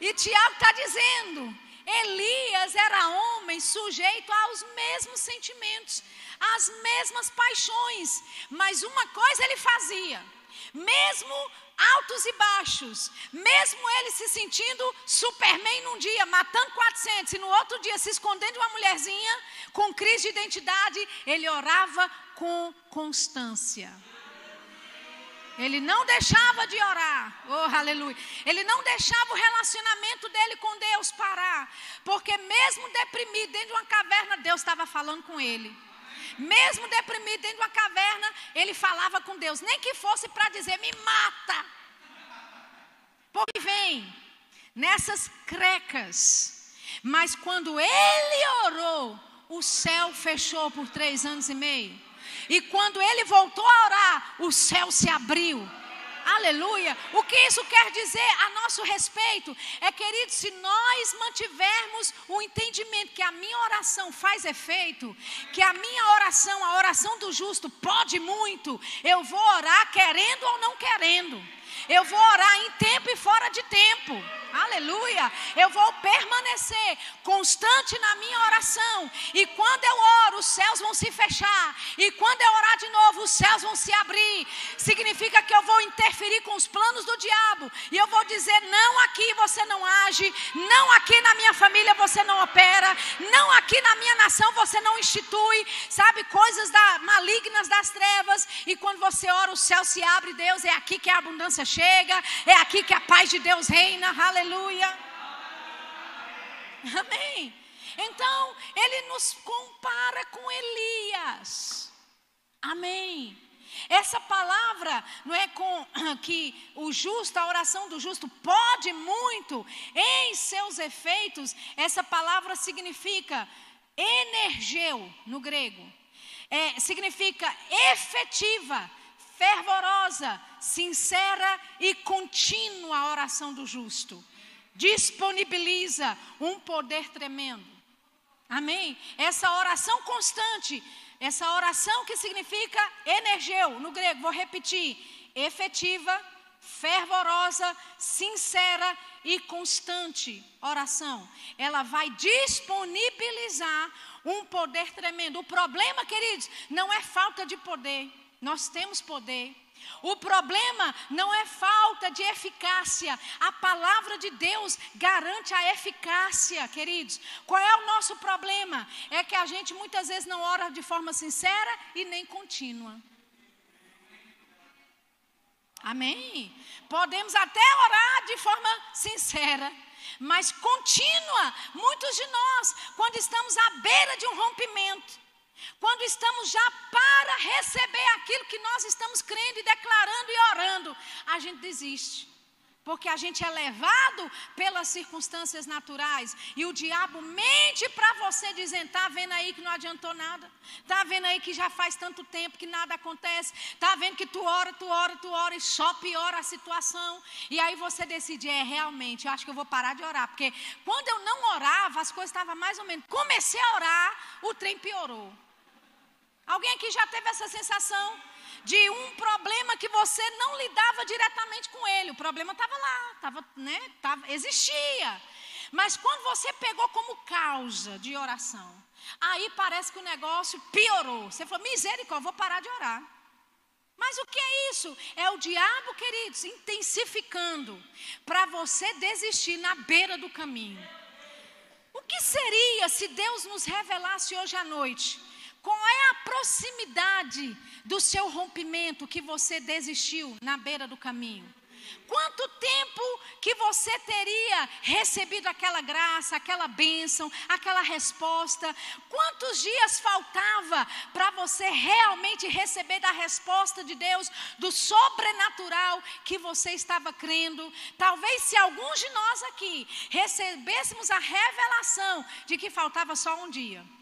E Tiago está dizendo: Elias era homem sujeito aos mesmos sentimentos, às mesmas paixões, mas uma coisa ele fazia, mesmo altos e baixos, mesmo ele se sentindo Superman num dia, matando 400, e no outro dia se escondendo de uma mulherzinha, com crise de identidade, ele orava com constância. Ele não deixava de orar. Oh, aleluia. Ele não deixava o relacionamento dele com Deus parar. Porque mesmo deprimido dentro de uma caverna, Deus estava falando com ele. Mesmo deprimido dentro de uma caverna, ele falava com Deus. Nem que fosse para dizer, me mata. Porque vem nessas crecas. Mas quando ele orou, o céu fechou por três anos e meio. E quando ele voltou a orar, o céu se abriu. Aleluia. O que isso quer dizer a nosso respeito? É, querido, se nós mantivermos o entendimento que a minha oração faz efeito, que a minha oração, a oração do justo, pode muito, eu vou orar querendo ou não querendo. Eu vou orar em tempo e fora de tempo. Aleluia. Eu vou permanecer constante na minha oração. E quando eu oro, os céus vão se fechar. E quando eu orar de novo, os céus vão se abrir. Significa que eu vou interferir com os planos do diabo. E eu vou dizer: não aqui você não age. Não aqui na minha família você não opera. Não aqui na minha nação você não institui. Sabe, coisas da, malignas das trevas. E quando você ora, o céu se abre. Deus, é aqui que a abundância chega. É aqui que a paz de Deus reina. Aleluia. Aleluia. Amém. Então, ele nos compara com Elias. Amém. Essa palavra não é com [clears throat] que o justo, a oração do justo pode muito em seus efeitos. Essa palavra significa energeu no grego. É, significa efetiva, fervorosa, sincera e contínua oração do justo. Disponibiliza um poder tremendo. Amém? Essa oração constante, essa oração que significa energeu, no grego, vou repetir: efetiva, fervorosa, sincera e constante oração. Ela vai disponibilizar um poder tremendo. O problema, queridos, não é falta de poder. Nós temos poder. O problema não é falta de eficácia. A palavra de Deus garante a eficácia, queridos. Qual é o nosso problema? É que a gente muitas vezes não ora de forma sincera e nem contínua. Amém? Podemos até orar de forma sincera, mas contínua. Muitos de nós, quando estamos à beira de um rompimento, quando estamos já para receber aquilo que nós estamos crendo e declarando e orando, a gente desiste. Porque a gente é levado pelas circunstâncias naturais. E o diabo mente para você dizendo: está vendo aí que não adiantou nada? Está vendo aí que já faz tanto tempo que nada acontece? Está vendo que tu ora, tu ora, tu ora e só piora a situação? E aí você decide: é, realmente, eu acho que eu vou parar de orar. Porque quando eu não orava, as coisas estavam mais ou menos. Comecei a orar, o trem piorou. Alguém aqui já teve essa sensação de um problema que você não lidava diretamente com ele? O problema estava lá, tava, né, tava, existia. Mas quando você pegou como causa de oração, aí parece que o negócio piorou. Você falou, misericórdia, vou parar de orar. Mas o que é isso? É o diabo, queridos, intensificando para você desistir na beira do caminho. O que seria se Deus nos revelasse hoje à noite qual é a proximidade do seu rompimento que você desistiu na beira do caminho? Quanto tempo que você teria recebido aquela graça, aquela bênção, aquela resposta? Quantos dias faltava para você realmente receber da resposta de Deus, do sobrenatural que você estava crendo? Talvez se alguns de nós aqui recebêssemos a revelação de que faltava só um dia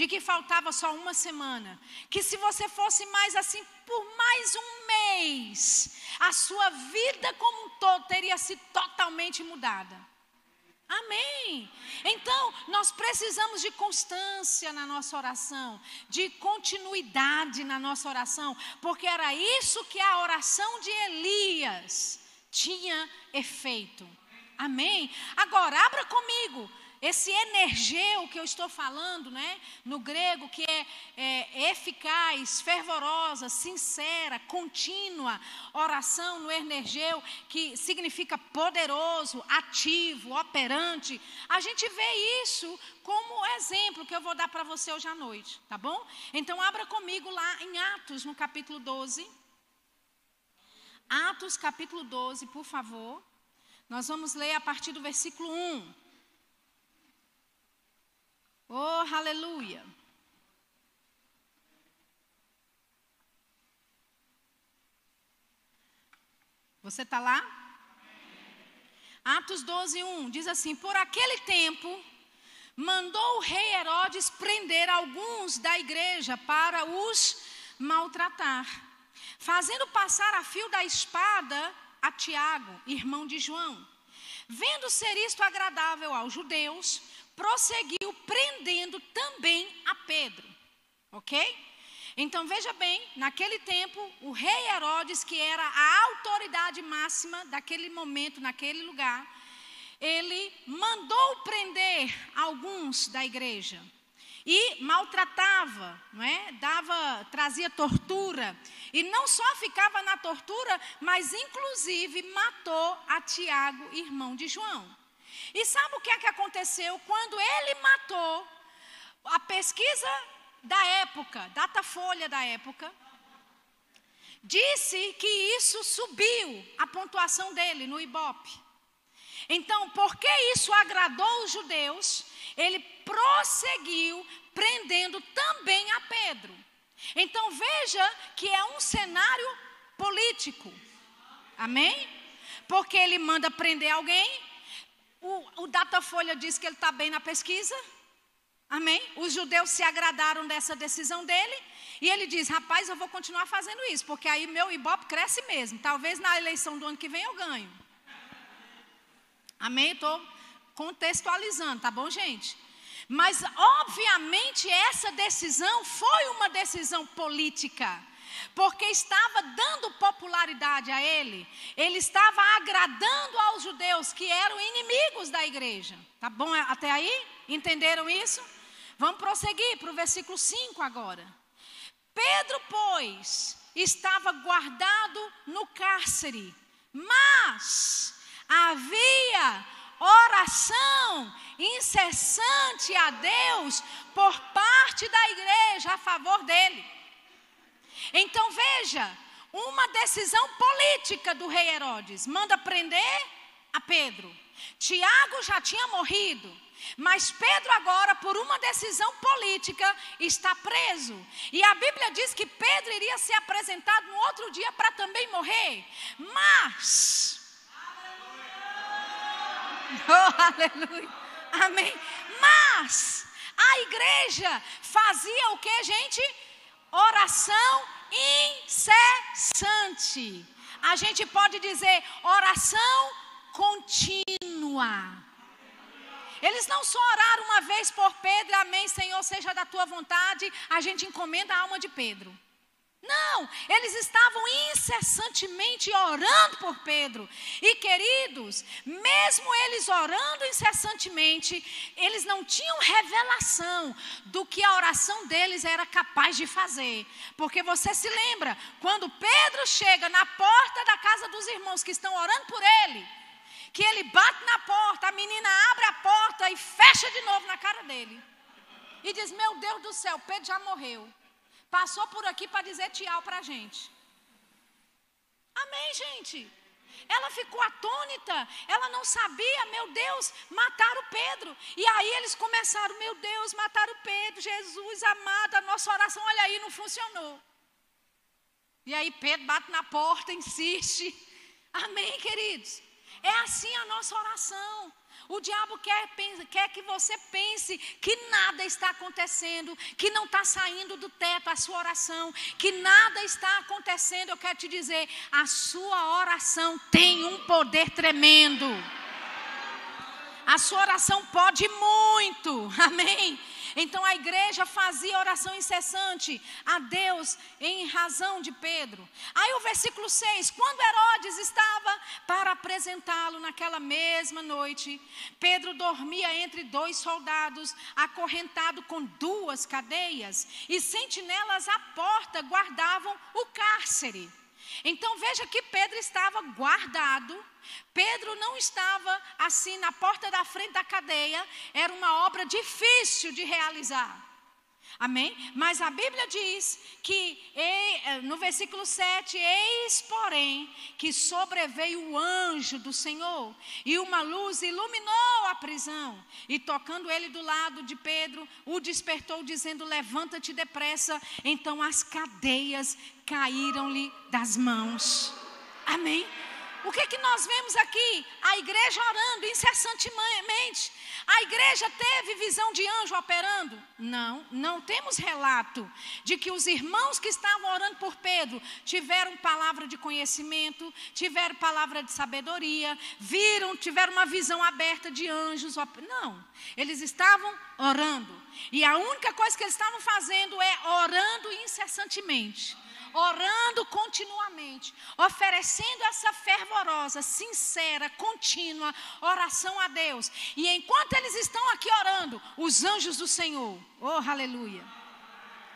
de que faltava só uma semana, que se você fosse mais assim por mais um mês, a sua vida como um todo teria sido totalmente mudada. Amém. Então, nós precisamos de constância na nossa oração, de continuidade na nossa oração, porque era isso que a oração de Elias tinha efeito. Amém? Agora, abra comigo esse energeu que eu estou falando, né, no grego, que é, é eficaz, fervorosa, sincera, contínua, oração no energeu, que significa poderoso, ativo, operante. A gente vê isso como exemplo que eu vou dar para você hoje à noite, tá bom? Então, abra comigo lá em Atos, no capítulo 12. Atos capítulo 12, por favor. Nós vamos ler a partir do versículo 1. Oh, aleluia. Você está lá? Atos 12, 1 diz assim: Por aquele tempo, mandou o rei Herodes prender alguns da igreja para os maltratar, fazendo passar a fio da espada a Tiago, irmão de João. Vendo ser isto agradável aos judeus, prosseguiu prendendo também a Pedro. Ok? Então veja bem, naquele tempo, o rei Herodes, que era a autoridade máxima daquele momento, naquele lugar, ele mandou prender alguns da igreja e maltratava, não é? Dava, trazia tortura e não só ficava na tortura, mas inclusive matou a Tiago, irmão de João. E sabe o que é que aconteceu quando ele matou? A pesquisa da época, data-folha da época, disse que isso subiu a pontuação dele no Ibope. Então, porque isso agradou os judeus, ele prosseguiu prendendo também a Pedro. Então, veja que é um cenário político. Amém? Porque ele manda prender alguém, o, o Datafolha diz que ele está bem na pesquisa. Amém? Os judeus se agradaram dessa decisão dele. E ele diz: Rapaz, eu vou continuar fazendo isso, porque aí meu ibope cresce mesmo. Talvez na eleição do ano que vem eu ganho. Amém? Estou contextualizando, tá bom, gente? Mas, obviamente, essa decisão foi uma decisão política porque estava dando popularidade a ele, ele estava agradando aos judeus que eram inimigos da igreja. Tá bom até aí? Entenderam isso? Vamos prosseguir para o versículo 5 agora. Pedro, pois, estava guardado no cárcere, mas havia oração incessante a Deus por parte da igreja a favor dele. Então veja, uma decisão política do rei Herodes manda prender a Pedro. Tiago já tinha morrido. Mas Pedro, agora, por uma decisão política, está preso. E a Bíblia diz que Pedro iria ser apresentado no outro dia para também morrer. Mas. [laughs] Oh, aleluia. Amém. Mas a igreja fazia o que, gente? Oração incessante. A gente pode dizer oração contínua. Eles não só oraram uma vez por Pedro, amém, Senhor, seja da tua vontade, a gente encomenda a alma de Pedro. Não, eles estavam incessantemente orando por Pedro. E queridos, mesmo eles orando incessantemente, eles não tinham revelação do que a oração deles era capaz de fazer. Porque você se lembra, quando Pedro chega na porta da casa dos irmãos que estão orando por ele, que ele bate na porta, a menina abre a porta e fecha de novo na cara dele. E diz: Meu Deus do céu, Pedro já morreu. Passou por aqui para dizer tchau para a gente. Amém, gente? Ela ficou atônita, ela não sabia, meu Deus, mataram Pedro. E aí eles começaram, meu Deus, mataram Pedro, Jesus amado, a nossa oração, olha aí, não funcionou. E aí Pedro bate na porta, insiste. Amém, queridos? É assim a nossa oração. O diabo quer, quer que você pense que nada está acontecendo, que não está saindo do teto a sua oração, que nada está acontecendo. Eu quero te dizer, a sua oração tem um poder tremendo. A sua oração pode muito, [laughs] amém? Então a igreja fazia oração incessante a Deus em razão de Pedro. Aí o versículo 6: quando Herodes estava para apresentá-lo naquela mesma noite, Pedro dormia entre dois soldados, acorrentado com duas cadeias, e sentinelas à porta guardavam o cárcere. Então veja que Pedro estava guardado. Pedro não estava assim na porta da frente da cadeia, era uma obra difícil de realizar. Amém? Mas a Bíblia diz que eh, no versículo 7, eis, porém, que sobreveio o anjo do Senhor, e uma luz iluminou a prisão, e tocando ele do lado de Pedro, o despertou, dizendo: Levanta-te depressa. Então as cadeias caíram-lhe das mãos. Amém? O que, que nós vemos aqui? A igreja orando incessantemente. A igreja teve visão de anjo operando? Não, não temos relato de que os irmãos que estavam orando por Pedro tiveram palavra de conhecimento, tiveram palavra de sabedoria, viram, tiveram uma visão aberta de anjos. Não, eles estavam orando. E a única coisa que eles estavam fazendo é orando incessantemente orando continuamente, oferecendo essa fervorosa, sincera, contínua oração a Deus. E enquanto eles estão aqui orando, os anjos do Senhor, oh aleluia,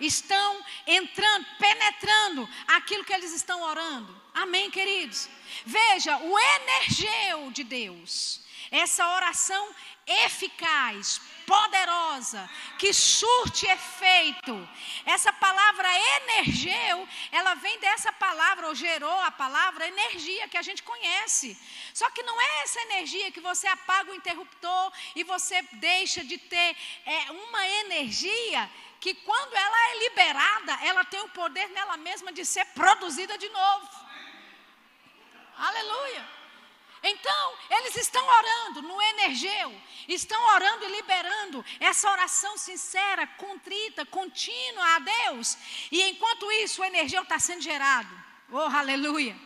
estão entrando, penetrando aquilo que eles estão orando. Amém, queridos? Veja, o energeu de Deus, essa oração eficaz, poderosa, que surte efeito. Essa palavra energeu, ela vem dessa palavra, ou gerou a palavra energia, que a gente conhece. Só que não é essa energia que você apaga o interruptor e você deixa de ter é, uma energia que quando ela é liberada, ela tem o poder nela mesma de ser produzida de novo. Aleluia. Então, eles estão orando no energeu, estão orando e liberando essa oração sincera, contrita, contínua a Deus. E enquanto isso, o energeu está sendo gerado. Oh, aleluia.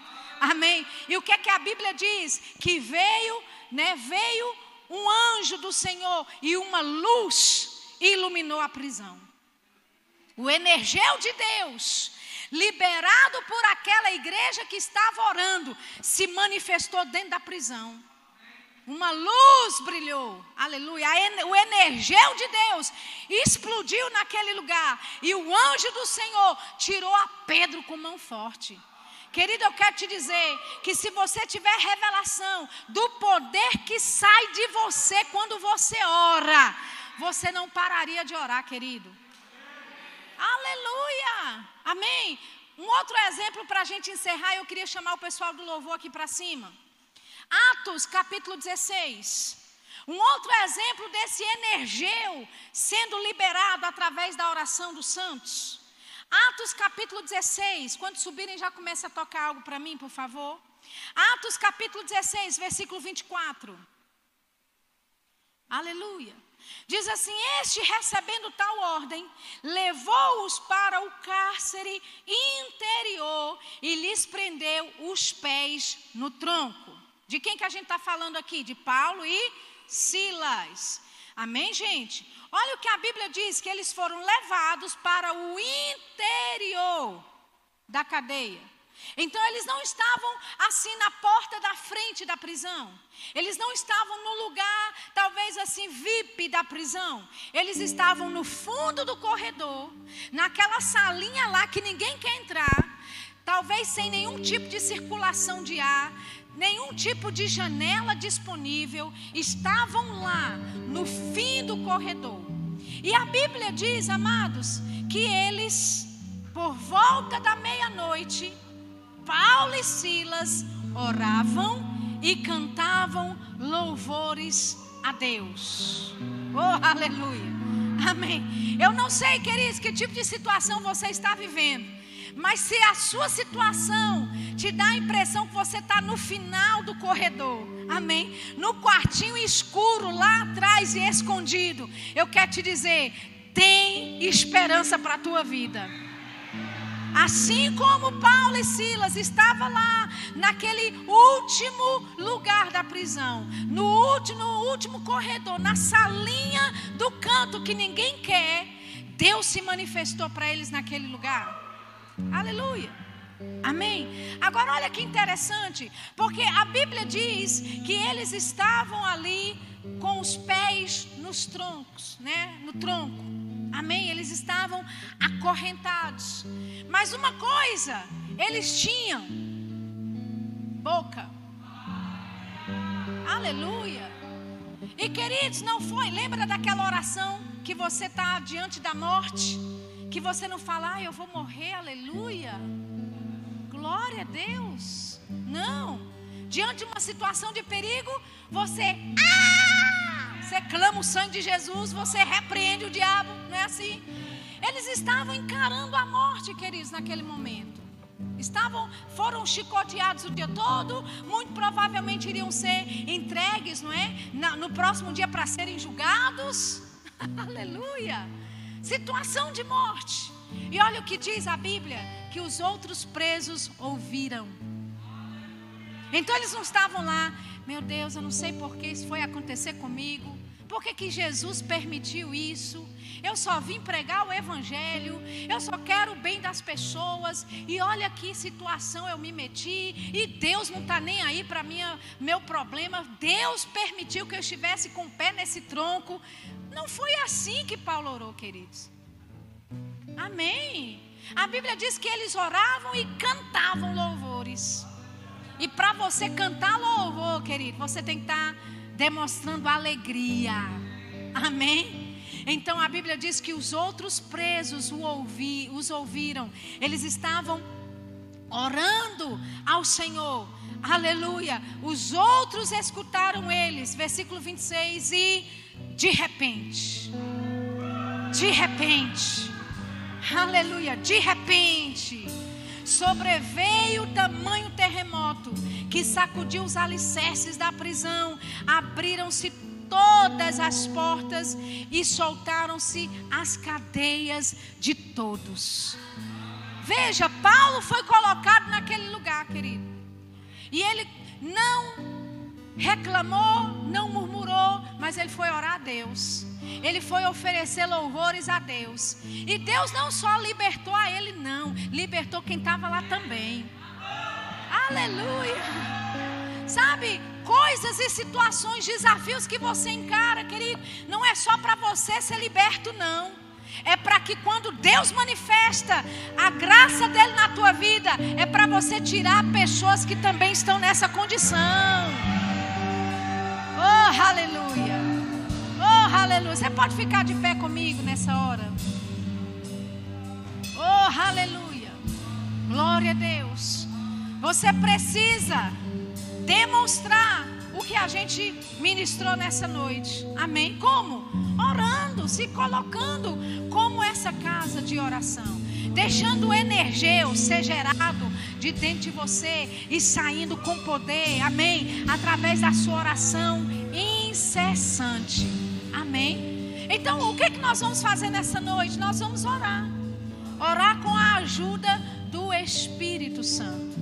Amém. E o que é que a Bíblia diz? Que veio, né, veio um anjo do Senhor e uma luz iluminou a prisão. O energeu de Deus liberado por aquela igreja que estava orando, se manifestou dentro da prisão. Uma luz brilhou, aleluia. O energeu de Deus explodiu naquele lugar. E o anjo do Senhor tirou a Pedro com mão forte. Querido, eu quero te dizer que se você tiver revelação do poder que sai de você quando você ora, você não pararia de orar, querido. Aleluia! Amém? Um outro exemplo para a gente encerrar, eu queria chamar o pessoal do louvor aqui para cima. Atos capítulo 16. Um outro exemplo desse energeu sendo liberado através da oração dos santos. Atos capítulo 16. Quando subirem, já começa a tocar algo para mim, por favor. Atos capítulo 16, versículo 24. Aleluia. Diz assim: Este, recebendo tal ordem, levou-os para o cárcere interior e lhes prendeu os pés no tronco. De quem que a gente está falando aqui? De Paulo e Silas. Amém, gente? Olha o que a Bíblia diz: que eles foram levados para o interior da cadeia. Então eles não estavam assim na porta da frente da prisão. Eles não estavam no lugar, talvez assim, VIP da prisão. Eles estavam no fundo do corredor, naquela salinha lá que ninguém quer entrar, talvez sem nenhum tipo de circulação de ar, nenhum tipo de janela disponível. Estavam lá, no fim do corredor. E a Bíblia diz, amados, que eles, por volta da meia-noite, Paulo e Silas oravam e cantavam louvores a Deus. Oh, aleluia. Amém. Eu não sei, queridos, que tipo de situação você está vivendo. Mas se a sua situação te dá a impressão que você está no final do corredor, amém? No quartinho escuro, lá atrás e escondido, eu quero te dizer: tem esperança para a tua vida. Assim como Paulo e Silas estavam lá, naquele último lugar da prisão, no último, no último corredor, na salinha do canto que ninguém quer, Deus se manifestou para eles naquele lugar. Aleluia. Amém? Agora olha que interessante, porque a Bíblia diz que eles estavam ali com os pés nos troncos, né? No tronco. Amém? Eles estavam acorrentados. Mas uma coisa, eles tinham boca. Aleluia. E queridos, não foi. Lembra daquela oração que você está diante da morte? Que você não fala, ah, eu vou morrer, aleluia. Glória a Deus. Não. Diante de uma situação de perigo, você, ah! Você clama o sangue de Jesus, você repreende o diabo, não é assim? Eles estavam encarando a morte, queridos, naquele momento. Estavam, foram chicoteados o dia todo, muito provavelmente iriam ser entregues, não é? Na, no próximo dia para serem julgados. [laughs] Aleluia! Situação de morte. E olha o que diz a Bíblia: que os outros presos ouviram. Então eles não estavam lá, meu Deus, eu não sei por que isso foi acontecer comigo. Por que, que Jesus permitiu isso? Eu só vim pregar o Evangelho. Eu só quero o bem das pessoas. E olha que situação eu me meti. E Deus não está nem aí para meu problema. Deus permitiu que eu estivesse com o pé nesse tronco. Não foi assim que Paulo orou, queridos. Amém. A Bíblia diz que eles oravam e cantavam louvores. E para você cantar louvor, querido, você tem que estar. Tá demonstrando alegria. Amém? Então a Bíblia diz que os outros presos o ouvi, os ouviram. Eles estavam orando ao Senhor. Aleluia. Os outros escutaram eles. Versículo 26. E de repente, de repente, aleluia, de repente, sobreveio tamanho terremoto que sacudiu os alicerces da prisão, abriram-se todas as portas e soltaram-se as cadeias de todos. Veja, Paulo foi colocado naquele lugar, querido. E ele não reclamou, não murmurou, mas ele foi orar a Deus. Ele foi oferecer louvores a Deus. E Deus não só libertou a ele, não, libertou quem estava lá também. Aleluia. Sabe, coisas e situações, desafios que você encara, querido, não é só para você ser liberto, não. É para que quando Deus manifesta a graça dele na tua vida, é para você tirar pessoas que também estão nessa condição. Oh, aleluia. Aleluia. Você pode ficar de pé comigo nessa hora. Oh, aleluia. Glória a Deus. Você precisa demonstrar o que a gente ministrou nessa noite. Amém? Como? Orando, se colocando como essa casa de oração. Deixando o energeu ser gerado de dentro de você e saindo com poder. Amém? Através da sua oração incessante. Amém? Então, o que, é que nós vamos fazer nessa noite? Nós vamos orar. Orar com a ajuda do Espírito Santo.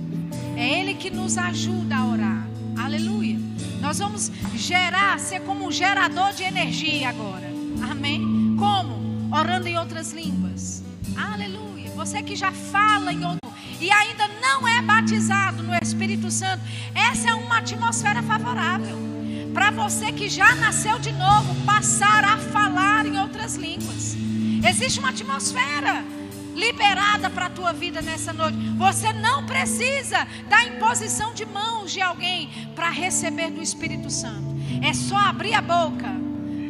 É Ele que nos ajuda a orar. Aleluia. Nós vamos gerar, ser como um gerador de energia agora. Amém? Como? Orando em outras línguas. Aleluia. Você que já fala em outro e ainda não é batizado no Espírito Santo, essa é uma atmosfera favorável. Para você que já nasceu de novo, passar a falar em outras línguas. Existe uma atmosfera liberada para a tua vida nessa noite. Você não precisa da imposição de mãos de alguém para receber do Espírito Santo. É só abrir a boca,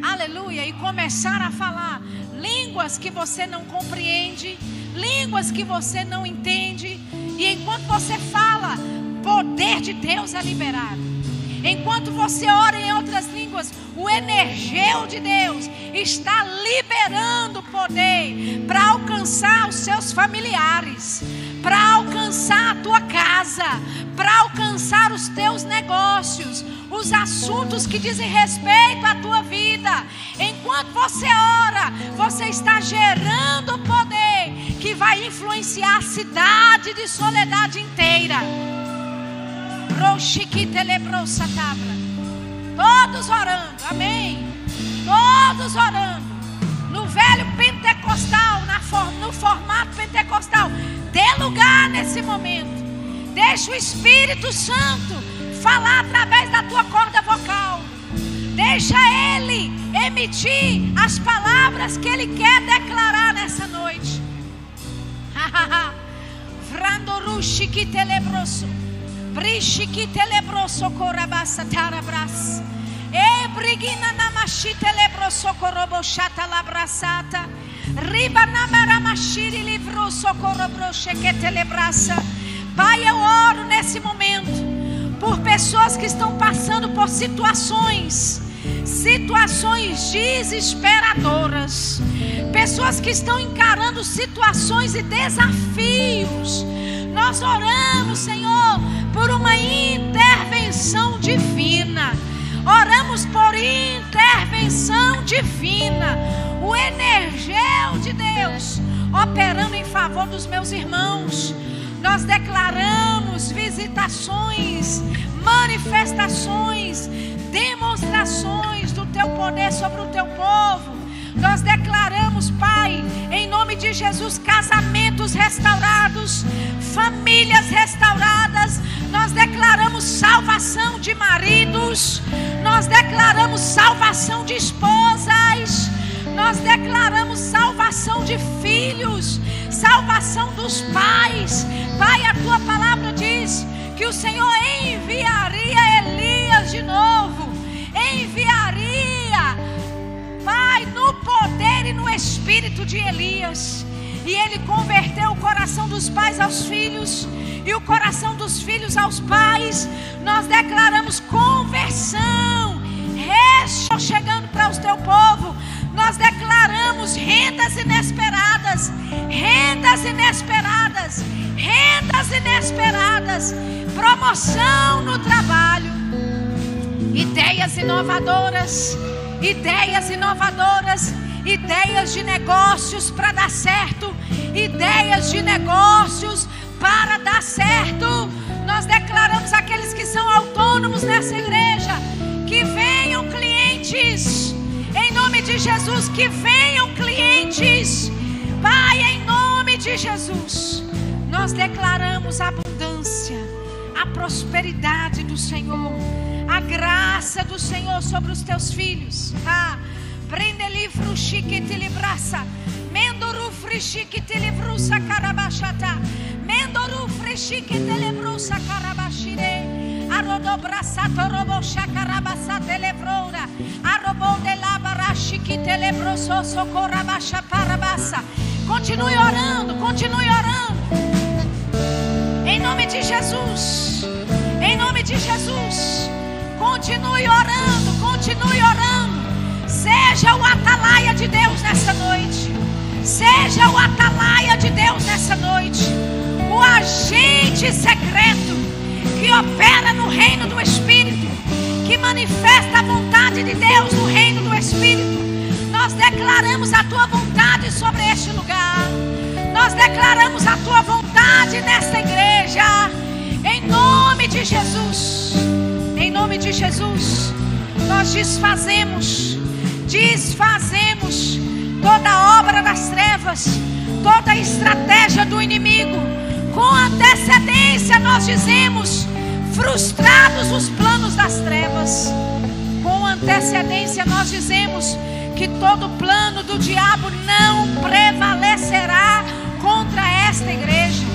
aleluia, e começar a falar línguas que você não compreende, línguas que você não entende, e enquanto você fala, poder de Deus é liberado. Enquanto você ora em outras línguas, o energeu de Deus está liberando poder para alcançar os seus familiares, para alcançar a tua casa, para alcançar os teus negócios, os assuntos que dizem respeito à tua vida. Enquanto você ora, você está gerando poder que vai influenciar a cidade de soledade inteira. Todos orando, amém. Todos orando. No velho pentecostal, no formato pentecostal. Dê lugar nesse momento. Deixa o Espírito Santo falar através da tua corda vocal. Deixa ele emitir as palavras que ele quer declarar nessa noite. [laughs] Vrandorushi que telebroso. Ebrigina namashite lebro sokorobo shata labrasata. Riba namaramashiri livro socorobro shekete lebrasa. Pai, eu oro nesse momento por pessoas que estão passando por situações, situações desesperadoras, pessoas que estão encarando situações e desafios. Nós oramos, Senhor, por uma intervenção divina. Oramos por intervenção divina. O energel de Deus operando em favor dos meus irmãos. Nós declaramos visitações, manifestações, demonstrações do teu poder sobre o teu povo. Nós declaramos, Pai, em nome de Jesus, casamentos restaurados, famílias restauradas. Nós declaramos salvação de maridos, nós declaramos salvação de esposas, nós declaramos salvação de filhos, salvação dos pais. Pai, a tua palavra diz que o Senhor enviaria Elias de novo, Pai, no poder e no espírito de Elias. E ele converteu o coração dos pais aos filhos e o coração dos filhos aos pais. Nós declaramos conversão, resto chegando para o teu povo nós declaramos rendas inesperadas, rendas inesperadas, rendas inesperadas, promoção no trabalho, ideias inovadoras, ideias inovadoras, ideias de negócios para dar certo, ideias de negócios para dar certo. Nós declaramos aqueles que são autônomos nessa igreja, que venham clientes em nome de Jesus, que venham clientes. Pai, em nome de Jesus, nós declaramos a abundância, a prosperidade do Senhor, a graça do Senhor sobre os teus filhos. Ah, Prendeli frushiki tilibrasa. Mendoru frishiki tilibrusa carabachata. Mendoru frishiki tilibrusa carabashire. Arodobrasato robo shakarabasa televrora. Arobon de labarashiki telebroso socorabasha parabasa. Continue orando, continue orando. Em nome de Jesus. Em nome de Jesus. Continue orando, continue orando. Seja o atalaia de Deus nessa noite. Seja o atalaia de Deus nessa noite. O agente secreto que opera no reino do Espírito, que manifesta a vontade de Deus no reino do Espírito. Nós declaramos a tua vontade sobre este lugar. Nós declaramos a tua vontade nesta igreja. Em nome de Jesus. Em nome de Jesus. Nós desfazemos desfazemos toda obra das trevas, toda estratégia do inimigo. Com antecedência nós dizemos: frustrados os planos das trevas. Com antecedência nós dizemos que todo plano do diabo não prevalecerá contra esta igreja.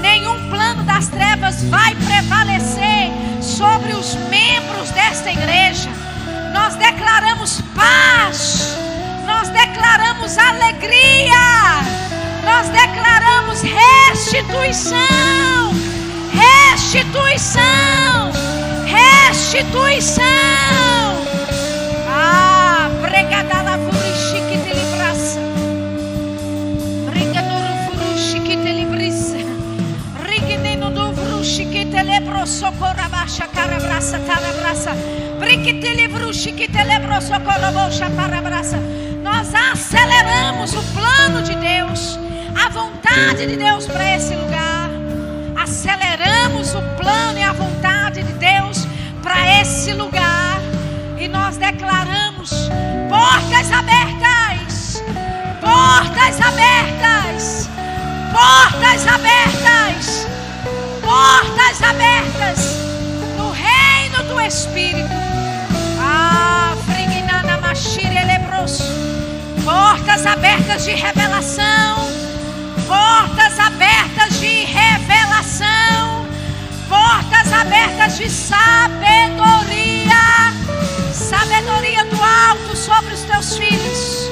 Nenhum plano das trevas vai prevalecer sobre os membros desta igreja. Nós declaramos paz, nós declaramos alegria, nós declaramos restituição, restituição, restituição. Ah, pregada que te lebro socorabaixa carabraça tarabraça. Nós aceleramos o plano de Deus, a vontade de Deus para esse lugar. Aceleramos o plano e a vontade de Deus para esse lugar. E nós declaramos portas abertas, portas abertas, portas abertas, portas abertas no reino do Espírito. Ah, frignana machire lebroso. Portas abertas de revelação. Portas abertas de revelação. Portas abertas de sabedoria. sabedoria do alto sobre os teus filhos.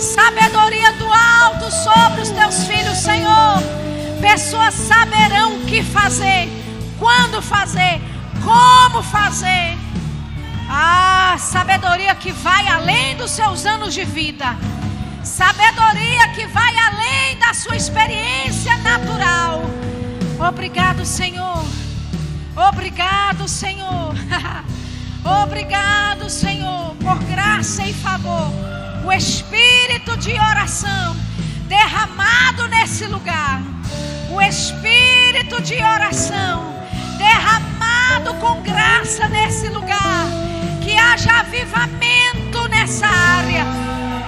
Sabedoria do alto sobre os teus filhos, Senhor. Pessoas saberão o que fazer, quando fazer, como fazer. Ah, sabedoria que vai além dos seus anos de vida. Sabedoria que vai além da sua experiência natural. Obrigado, Senhor. Obrigado, Senhor. [laughs] Obrigado, Senhor, por graça e favor. O espírito de oração derramado nesse lugar. O espírito de oração derramado com graça nesse lugar. Que haja avivamento nessa área.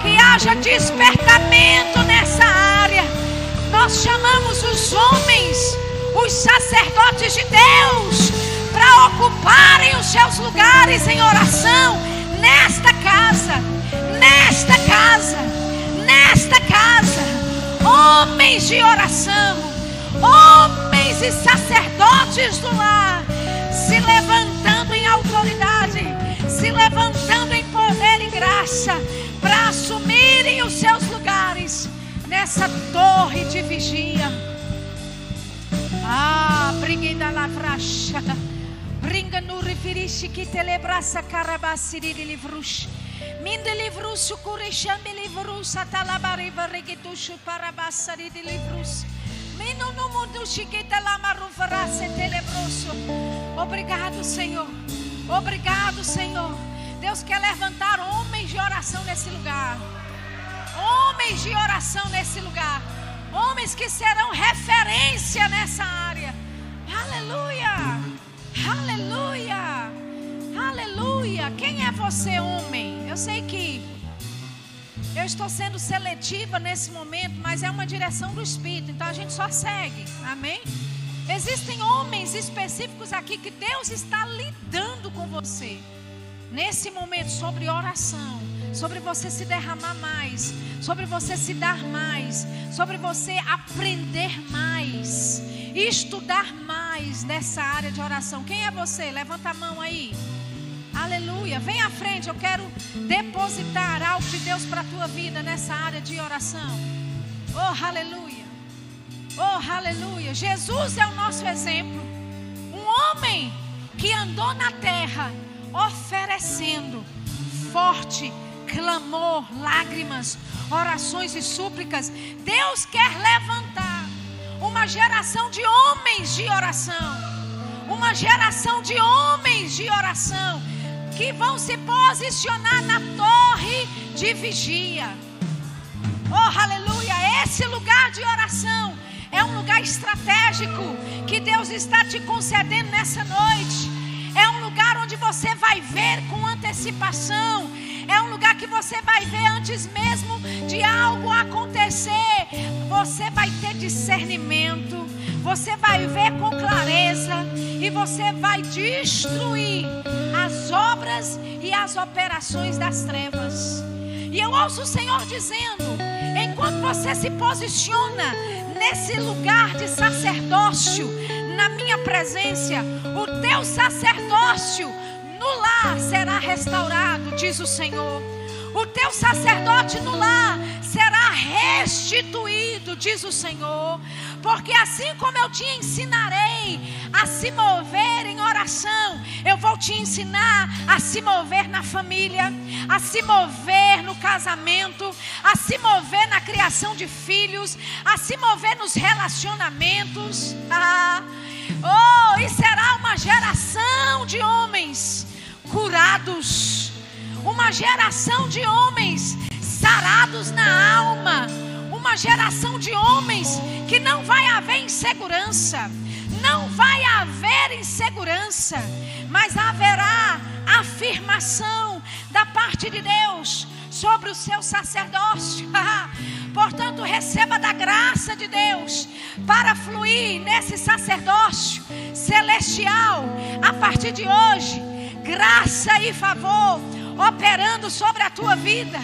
Que haja despertamento nessa área. Nós chamamos os homens, os sacerdotes de Deus para ocuparem os seus lugares em oração nesta casa, nesta casa, nesta casa. Homens de oração, homens e sacerdotes do lar, se levantando em autoridade, se levantando em poder e graça, para assumirem os seus lugares nessa torre de vigia. Ah, briguida lavracha. Bringa no referishi que telebrasa carabasiri de livrus. Minde livrus curechame livrus atalabariva regetushu parabasari de livrus. Obrigado, Senhor. Obrigado, Senhor. Deus quer levantar homens de oração nesse lugar. Homens de oração nesse lugar. Homens que serão referência nessa área. Aleluia. Aleluia! Aleluia! Quem é você, homem? Eu sei que eu estou sendo seletiva nesse momento, mas é uma direção do Espírito, então a gente só segue. Amém? Existem homens específicos aqui que Deus está lidando com você. Nesse momento, sobre oração, sobre você se derramar mais, sobre você se dar mais, sobre você aprender mais estudar mais nessa área de oração. Quem é você? Levanta a mão aí. Aleluia. Vem à frente. Eu quero depositar algo de Deus para a tua vida nessa área de oração. Oh, aleluia. Oh, aleluia. Jesus é o nosso exemplo. Um homem que andou na terra oferecendo forte clamor, lágrimas, orações e súplicas. Deus quer levantar uma geração de homens de oração. Uma geração de homens de oração que vão se posicionar na torre de vigia. Oh, aleluia! Esse lugar de oração é um lugar estratégico que Deus está te concedendo nessa noite. É um lugar onde você vai ver com antecipação é um lugar que você vai ver antes mesmo de algo acontecer. Você vai ter discernimento. Você vai ver com clareza. E você vai destruir as obras e as operações das trevas. E eu ouço o Senhor dizendo: enquanto você se posiciona nesse lugar de sacerdócio, na minha presença, o teu sacerdócio no lar será restaurado, diz o Senhor. O teu sacerdote no lar será restituído, diz o Senhor. Porque assim como eu te ensinarei a se mover em oração, eu vou te ensinar a se mover na família, a se mover no casamento, a se mover na criação de filhos, a se mover nos relacionamentos. Ah, oh, e será uma geração de homens curados, uma geração de homens sarados na alma, uma geração de homens que não vai haver insegurança, não vai haver insegurança, mas haverá afirmação da parte de Deus sobre o seu sacerdócio. [laughs] Portanto, receba da graça de Deus para fluir nesse sacerdócio celestial a partir de hoje. Graça e favor operando sobre a tua vida.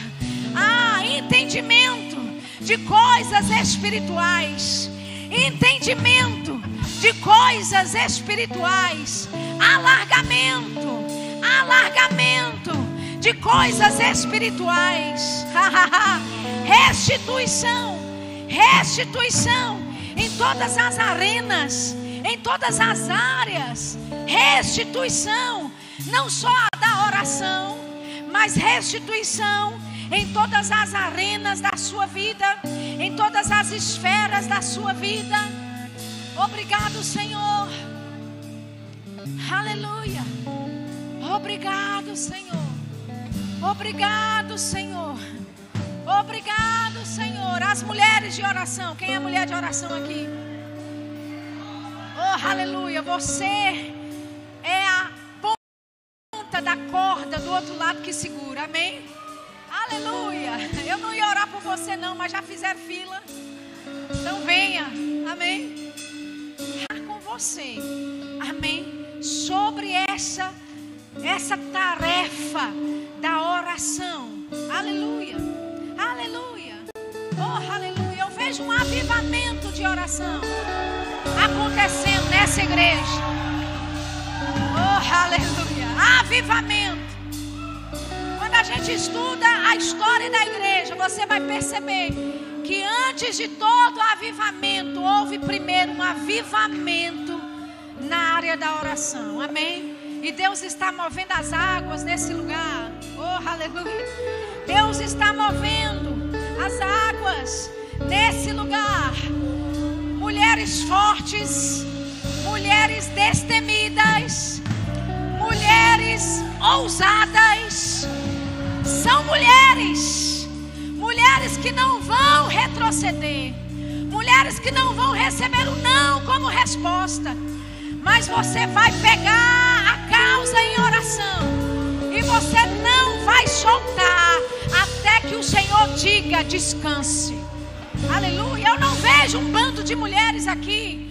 Ah, entendimento de coisas espirituais. Entendimento de coisas espirituais. Alargamento. alargamento de coisas espirituais. restituição, restituição em todas as arenas, em todas as áreas. Restituição, não só da oração, mas restituição em todas as arenas da sua vida, em todas as esferas da sua vida. Obrigado, Senhor. Aleluia. Obrigado, Senhor. Obrigado, Senhor. Obrigado, Senhor. As mulheres de oração. Quem é mulher de oração aqui? Oh, aleluia. Você é a da corda do outro lado que segura. Amém? Aleluia. Eu não ia orar por você, não, mas já fizeram fila. Então venha. Amém? Estar com você. Amém? Sobre essa, essa tarefa da oração. Aleluia. Aleluia. Oh, aleluia. Eu vejo um avivamento de oração acontecendo nessa igreja. Oh, aleluia. Avivamento. Quando a gente estuda a história da igreja, você vai perceber que antes de todo avivamento, houve primeiro um avivamento na área da oração. Amém? E Deus está movendo as águas nesse lugar. Oh, aleluia. Deus está movendo as águas nesse lugar. Mulheres fortes, mulheres destemidas, mulheres ousadas. São mulheres, mulheres que não vão retroceder, mulheres que não vão receber o não como resposta, mas você vai pegar a causa em oração e você não vai soltar até que o Senhor diga descanse. Aleluia. Eu não vejo um bando de mulheres aqui,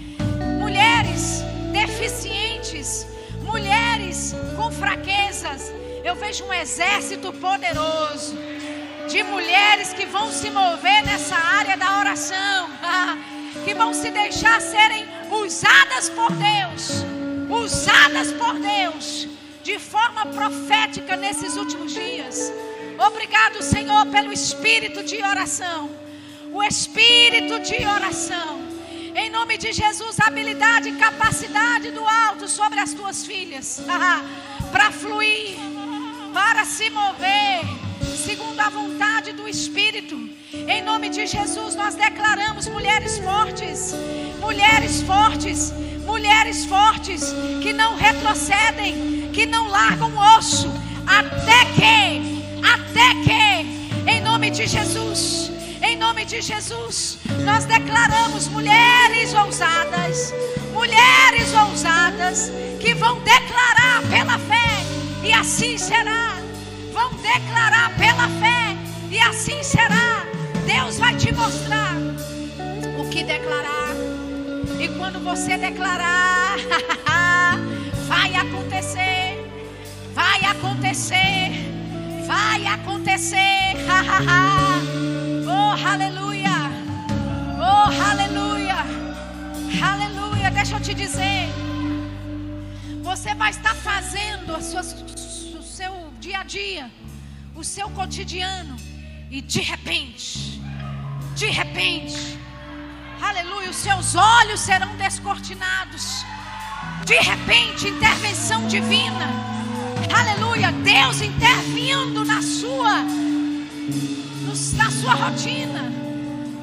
mulheres deficientes, mulheres com fraquezas. Eu vejo um exército poderoso de mulheres que vão se mover nessa área da oração, [laughs] que vão se deixar serem usadas por Deus, usadas por Deus de forma profética nesses últimos dias. Obrigado, Senhor, pelo espírito de oração. O espírito de oração. Em nome de Jesus, habilidade e capacidade do alto sobre as tuas filhas. [laughs] para fluir, para se mover, segundo a vontade do Espírito. Em nome de Jesus, nós declaramos mulheres fortes, mulheres fortes, mulheres fortes, que não retrocedem, que não largam o osso, até que, até que, em nome de Jesus, nome de Jesus, nós declaramos mulheres ousadas, mulheres ousadas que vão declarar pela fé e assim será. Vão declarar pela fé e assim será. Deus vai te mostrar o que declarar. E quando você declarar, [laughs] vai acontecer. Vai acontecer. Vai acontecer. [laughs] aleluia. Oh, aleluia. Aleluia. Deixa eu te dizer. Você vai estar fazendo o seu dia a dia, o seu cotidiano, e de repente, de repente, aleluia, os seus olhos serão descortinados. De repente, intervenção divina, aleluia, Deus intervindo na sua, na sua rotina,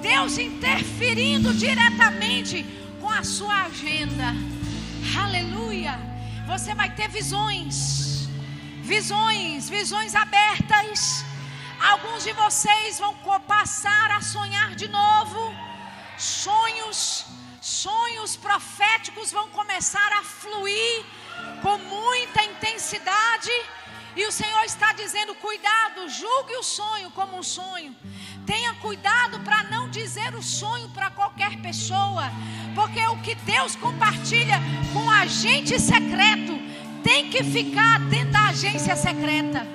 Deus interferindo diretamente com a sua agenda, aleluia. Você vai ter visões, visões, visões abertas. Alguns de vocês vão passar a sonhar de novo. Sonhos, sonhos proféticos vão começar a fluir com muita intensidade. E o Senhor está dizendo: cuidado, julgue o sonho como um sonho. Tenha cuidado para não dizer o sonho para qualquer pessoa, porque o que Deus compartilha com agente secreto tem que ficar dentro da agência secreta.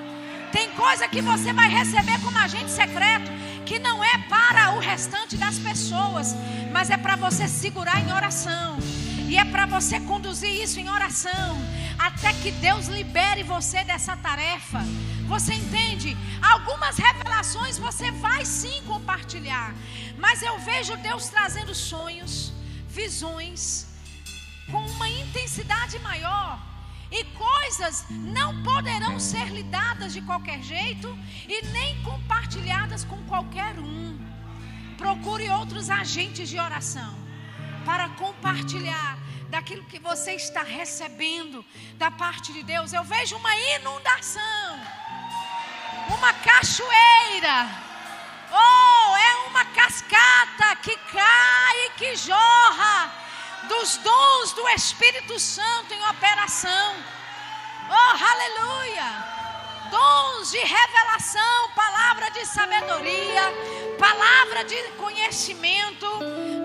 Tem coisa que você vai receber como agente secreto que não é para o restante das pessoas, mas é para você segurar em oração. E é para você conduzir isso em oração, até que Deus libere você dessa tarefa. Você entende? Algumas revelações você vai sim compartilhar, mas eu vejo Deus trazendo sonhos, visões, com uma intensidade maior. E coisas não poderão ser lidadas de qualquer jeito e nem compartilhadas com qualquer um. Procure outros agentes de oração para compartilhar daquilo que você está recebendo da parte de Deus. Eu vejo uma inundação, uma cachoeira, oh, é uma cascata que cai e que jorra dos dons do Espírito Santo em operação. Oh, aleluia! Dons de revelação, palavra de sabedoria, palavra de conhecimento.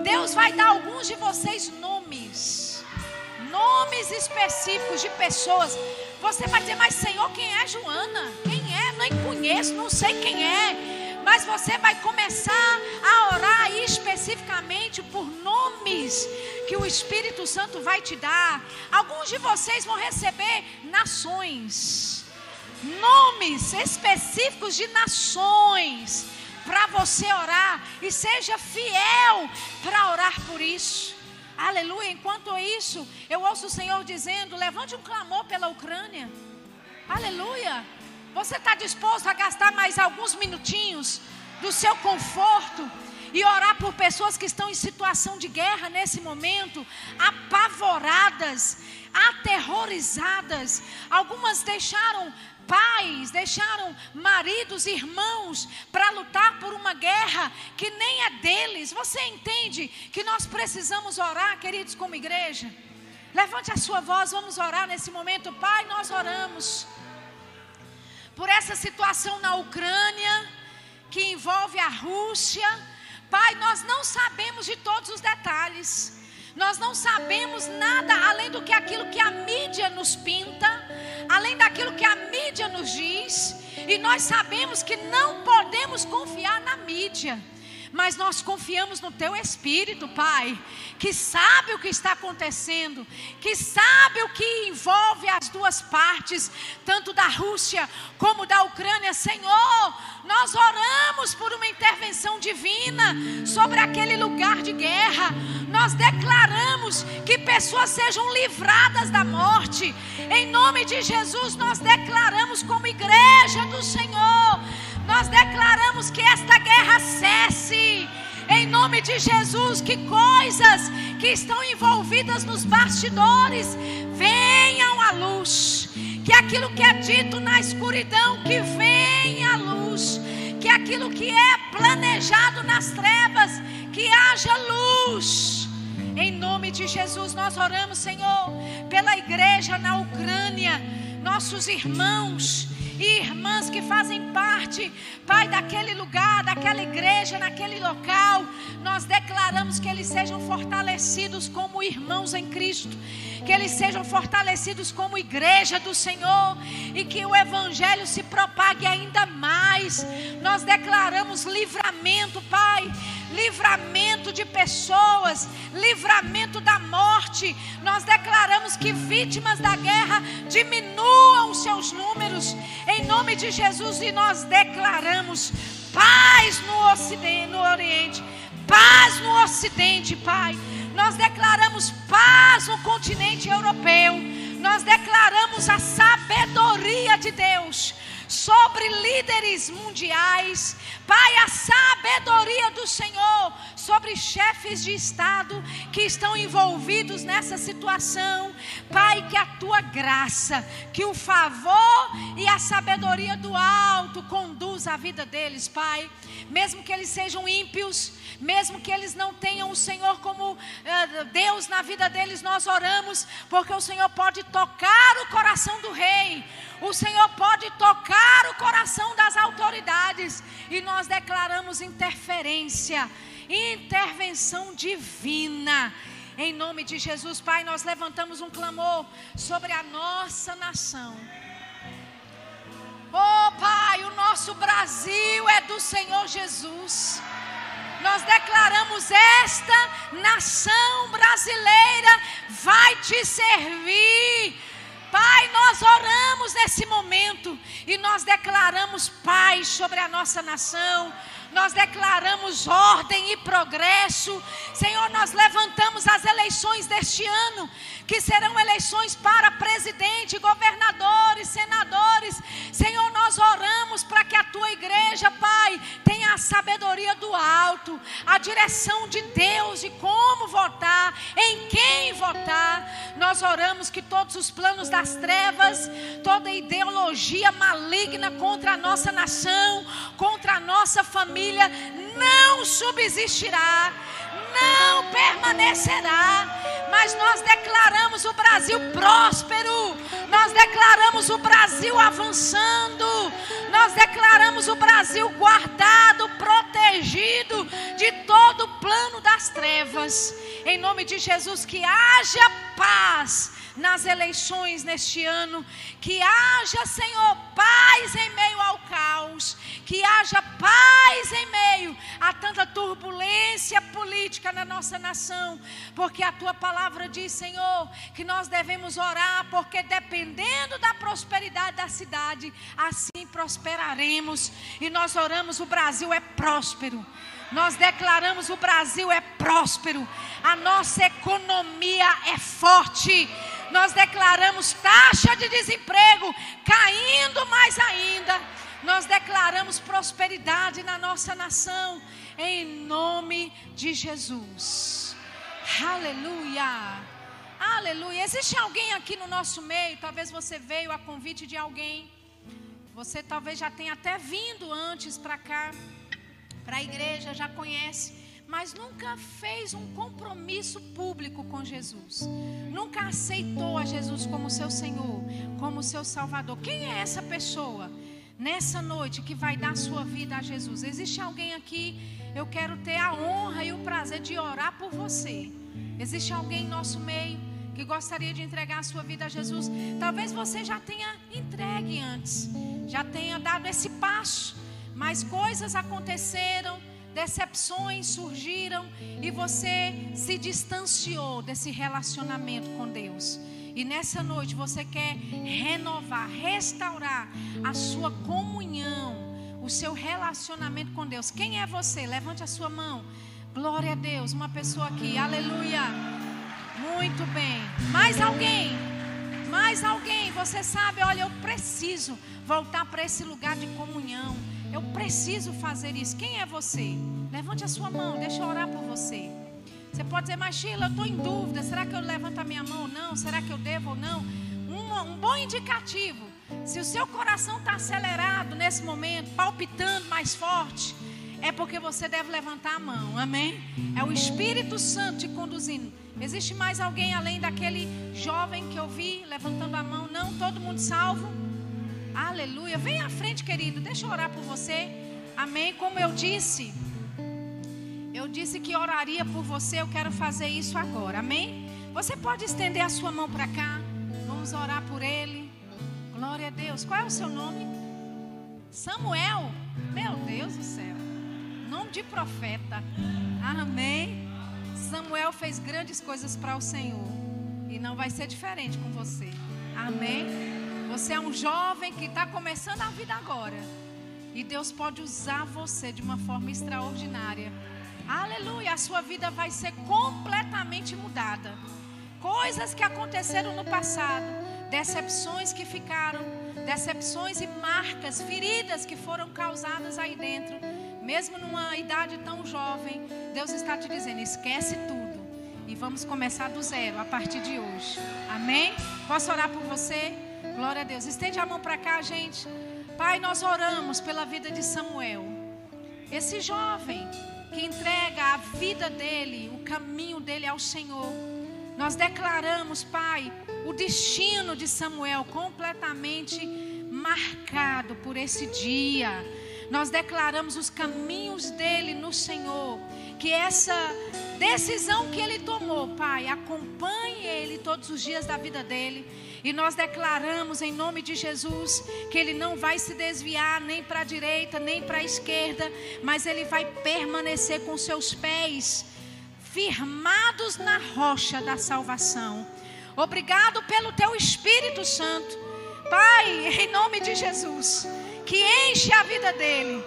Deus vai dar alguns de vocês nomes, nomes específicos de pessoas. Você vai dizer, mas Senhor, quem é Joana? Quem é? Nem conheço, não sei quem é mas você vai começar a orar especificamente por nomes que o Espírito Santo vai te dar. Alguns de vocês vão receber nações, nomes específicos de nações para você orar e seja fiel para orar por isso. Aleluia. Enquanto isso, eu ouço o Senhor dizendo: levante um clamor pela Ucrânia. Aleluia. Você está disposto a gastar mais alguns minutinhos do seu conforto e orar por pessoas que estão em situação de guerra nesse momento, apavoradas, aterrorizadas. Algumas deixaram pais, deixaram maridos, irmãos para lutar por uma guerra que nem é deles. Você entende que nós precisamos orar, queridos, como igreja? Levante a sua voz, vamos orar nesse momento. Pai, nós oramos por essa situação na Ucrânia, que envolve a Rússia. Pai, nós não sabemos de todos os detalhes. Nós não sabemos nada além do que aquilo que a mídia nos pinta, além daquilo que a mídia nos diz. E nós sabemos que não podemos confiar na mídia mas nós confiamos no Teu Espírito, Pai, que sabe o que está acontecendo, que sabe o que envolve as duas partes, tanto da Rússia como da Ucrânia. Senhor, nós oramos por uma intervenção divina sobre aquele lugar de guerra. Nós declaramos que pessoas sejam livradas da morte. Em nome de Jesus, nós declaramos como igreja do Senhor nós declaramos que esta guerra cesse. Em nome de Jesus, que coisas que estão envolvidas nos bastidores venham à luz. Que aquilo que é dito na escuridão que venha à luz. Que aquilo que é planejado nas trevas que haja luz. Em nome de Jesus, nós oramos, Senhor, pela igreja na Ucrânia, nossos irmãos e irmãs que fazem parte, Pai, daquele lugar, daquela igreja, naquele local. Nós declaramos que eles sejam fortalecidos como irmãos em Cristo, que eles sejam fortalecidos como igreja do Senhor e que o Evangelho se propague ainda mais. Nós declaramos livramento, Pai, livramento de pessoas, livramento da morte. Nós declaramos que vítimas da guerra diminuam seus números em nome de Jesus e nós declaramos paz no ocidente, no oriente, paz no ocidente, Pai. Nós declaramos paz no continente europeu. Nós declaramos a sabedoria de Deus sobre líderes mundiais. Pai, a sabedoria do Senhor sobre chefes de Estado que estão envolvidos nessa situação. Pai, que a tua graça, que o favor e a sabedoria do alto conduz a vida deles, Pai. Mesmo que eles sejam ímpios, mesmo que eles não tenham o Senhor como uh, Deus na vida deles, nós oramos, porque o Senhor pode tocar o coração do rei, o Senhor pode tocar o coração das autoridades, e nós declaramos interferência, intervenção divina. Em nome de Jesus, Pai, nós levantamos um clamor sobre a nossa nação. Oh, Pai, o nosso Brasil é do Senhor Jesus. Nós declaramos: esta nação brasileira vai te servir. Pai, nós oramos nesse momento e nós declaramos paz sobre a nossa nação. Nós declaramos ordem e progresso. Senhor, nós levantamos as eleições deste ano que serão eleições para presidente, governadores, senadores. Senhor, nós oramos para que a tua igreja, Pai, tenha a sabedoria do alto, a direção de Deus de como votar, em quem votar. Nós oramos que todos os planos das trevas, toda ideologia maligna contra a nossa nação, contra a nossa família, não subsistirá não permanecerá. Mas nós declaramos o Brasil próspero, nós declaramos o Brasil avançando, nós declaramos o Brasil guardado, protegido de todo o plano das trevas. Em nome de Jesus, que haja paz nas eleições neste ano. Que haja, Senhor, paz em meio ao caos. Que haja paz em meio a tanta turbulência política na nossa nação. Porque a tua palavra diz, Senhor, que nós devemos orar, porque dependendo da prosperidade da cidade, assim prosperaremos. E nós oramos, o Brasil é próspero. Nós declaramos: o Brasil é próspero, a nossa economia é forte. Nós declaramos taxa de desemprego caindo mais ainda. Nós declaramos prosperidade na nossa nação, em nome de Jesus. Aleluia. Aleluia. Existe alguém aqui no nosso meio? Talvez você veio a convite de alguém. Você talvez já tenha até vindo antes para cá para a igreja, já conhece, mas nunca fez um compromisso público com Jesus. Nunca aceitou a Jesus como seu Senhor, como seu Salvador. Quem é essa pessoa nessa noite que vai dar sua vida a Jesus? Existe alguém aqui? Eu quero ter a honra e o prazer de orar por você. Existe alguém em nosso meio? que gostaria de entregar a sua vida a Jesus, talvez você já tenha entregue antes, já tenha dado esse passo, mas coisas aconteceram, decepções surgiram e você se distanciou desse relacionamento com Deus. E nessa noite você quer renovar, restaurar a sua comunhão, o seu relacionamento com Deus. Quem é você? Levante a sua mão. Glória a Deus, uma pessoa aqui. Aleluia. Muito bem. Mais alguém? Mais alguém? Você sabe, olha, eu preciso voltar para esse lugar de comunhão eu preciso fazer isso. Quem é você? Levante a sua mão, deixa eu orar por você. Você pode dizer, mas Sheila, eu estou em dúvida. Será que eu levanto a minha mão ou não? Será que eu devo ou não? Um, um bom indicativo. Se o seu coração está acelerado nesse momento, palpitando mais forte, é porque você deve levantar a mão. Amém? É o Espírito Santo te conduzindo. Existe mais alguém além daquele jovem que eu vi levantando a mão? Não, todo mundo salvo. Aleluia. Vem à frente, querido. Deixa eu orar por você. Amém. Como eu disse, eu disse que oraria por você. Eu quero fazer isso agora. Amém. Você pode estender a sua mão para cá. Vamos orar por ele. Glória a Deus. Qual é o seu nome? Samuel. Meu Deus do céu. Nome de profeta. Amém. Samuel fez grandes coisas para o Senhor. E não vai ser diferente com você. Amém. Você é um jovem que está começando a vida agora. E Deus pode usar você de uma forma extraordinária. Aleluia, a sua vida vai ser completamente mudada. Coisas que aconteceram no passado, decepções que ficaram, decepções e marcas, feridas que foram causadas aí dentro, mesmo numa idade tão jovem, Deus está te dizendo: esquece tudo e vamos começar do zero a partir de hoje. Amém? Posso orar por você? Glória a Deus. Estende a mão para cá, gente. Pai, nós oramos pela vida de Samuel. Esse jovem que entrega a vida dele, o caminho dele ao Senhor. Nós declaramos, Pai, o destino de Samuel completamente marcado por esse dia. Nós declaramos os caminhos dele no Senhor. Que essa decisão que ele tomou, Pai, acompanhe ele todos os dias da vida dele E nós declaramos em nome de Jesus que ele não vai se desviar nem para a direita, nem para a esquerda, mas ele vai permanecer com seus pés firmados na rocha da salvação. Obrigado pelo teu Espírito Santo. Pai, em nome de Jesus, que enche a vida dele.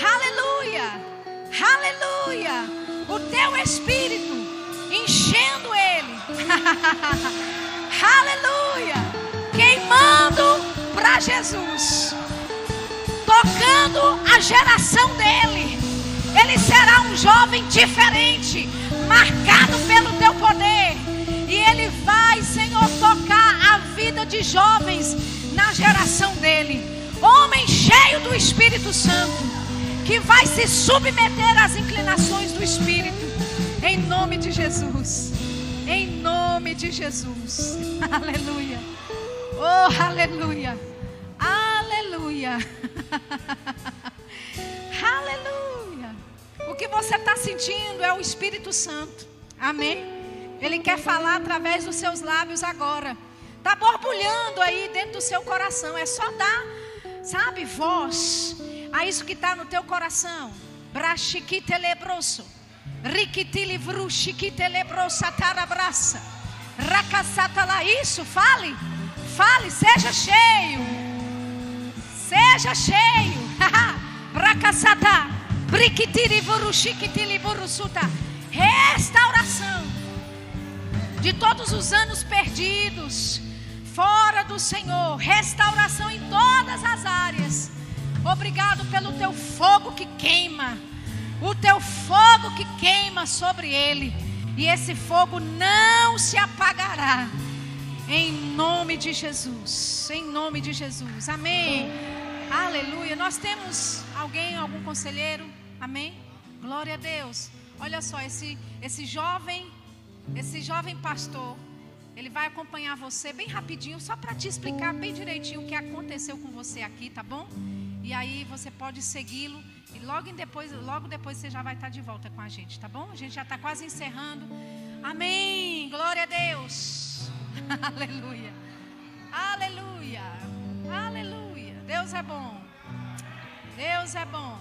Aleluia! Aleluia! O teu Espírito enchendo ele. [laughs] Aleluia! Queimando para Jesus. Tocando a geração dele. Ele será um jovem diferente, marcado pelo teu poder. E ele vai, Senhor, tocar a vida de jovens na geração dele. Homem cheio do Espírito Santo, que vai se submeter às inclinações do Espírito. Em nome de Jesus. Em nome de Jesus. [laughs] Aleluia. Oh, aleluia. Aleluia. [laughs] aleluia. O que você está sentindo é o Espírito Santo. Amém? Ele quer falar através dos seus lábios agora. Está borbulhando aí dentro do seu coração. É só dar, sabe, voz a isso que está no teu coração. Brachiquite lebroso. Riquitili tarabraça. Racaçatala. Isso, fale. Fale, seja cheio. Seja cheio. Racaçata. Briquitili vuruchiquitili vurusuta. Restauração de todos os anos perdidos fora do Senhor, restauração em todas as áreas. Obrigado pelo teu fogo que queima, o teu fogo que queima sobre ele, e esse fogo não se apagará. Em nome de Jesus, em nome de Jesus, amém. Aleluia. Nós temos alguém, algum conselheiro, amém? Glória a Deus. Olha só, esse, esse jovem, esse jovem pastor, ele vai acompanhar você bem rapidinho, só para te explicar bem direitinho o que aconteceu com você aqui, tá bom? E aí você pode segui-lo e logo depois, logo depois você já vai estar de volta com a gente, tá bom? A gente já está quase encerrando. Amém. Glória a Deus. [laughs] Aleluia. Aleluia. Aleluia. Deus é bom. Deus é bom.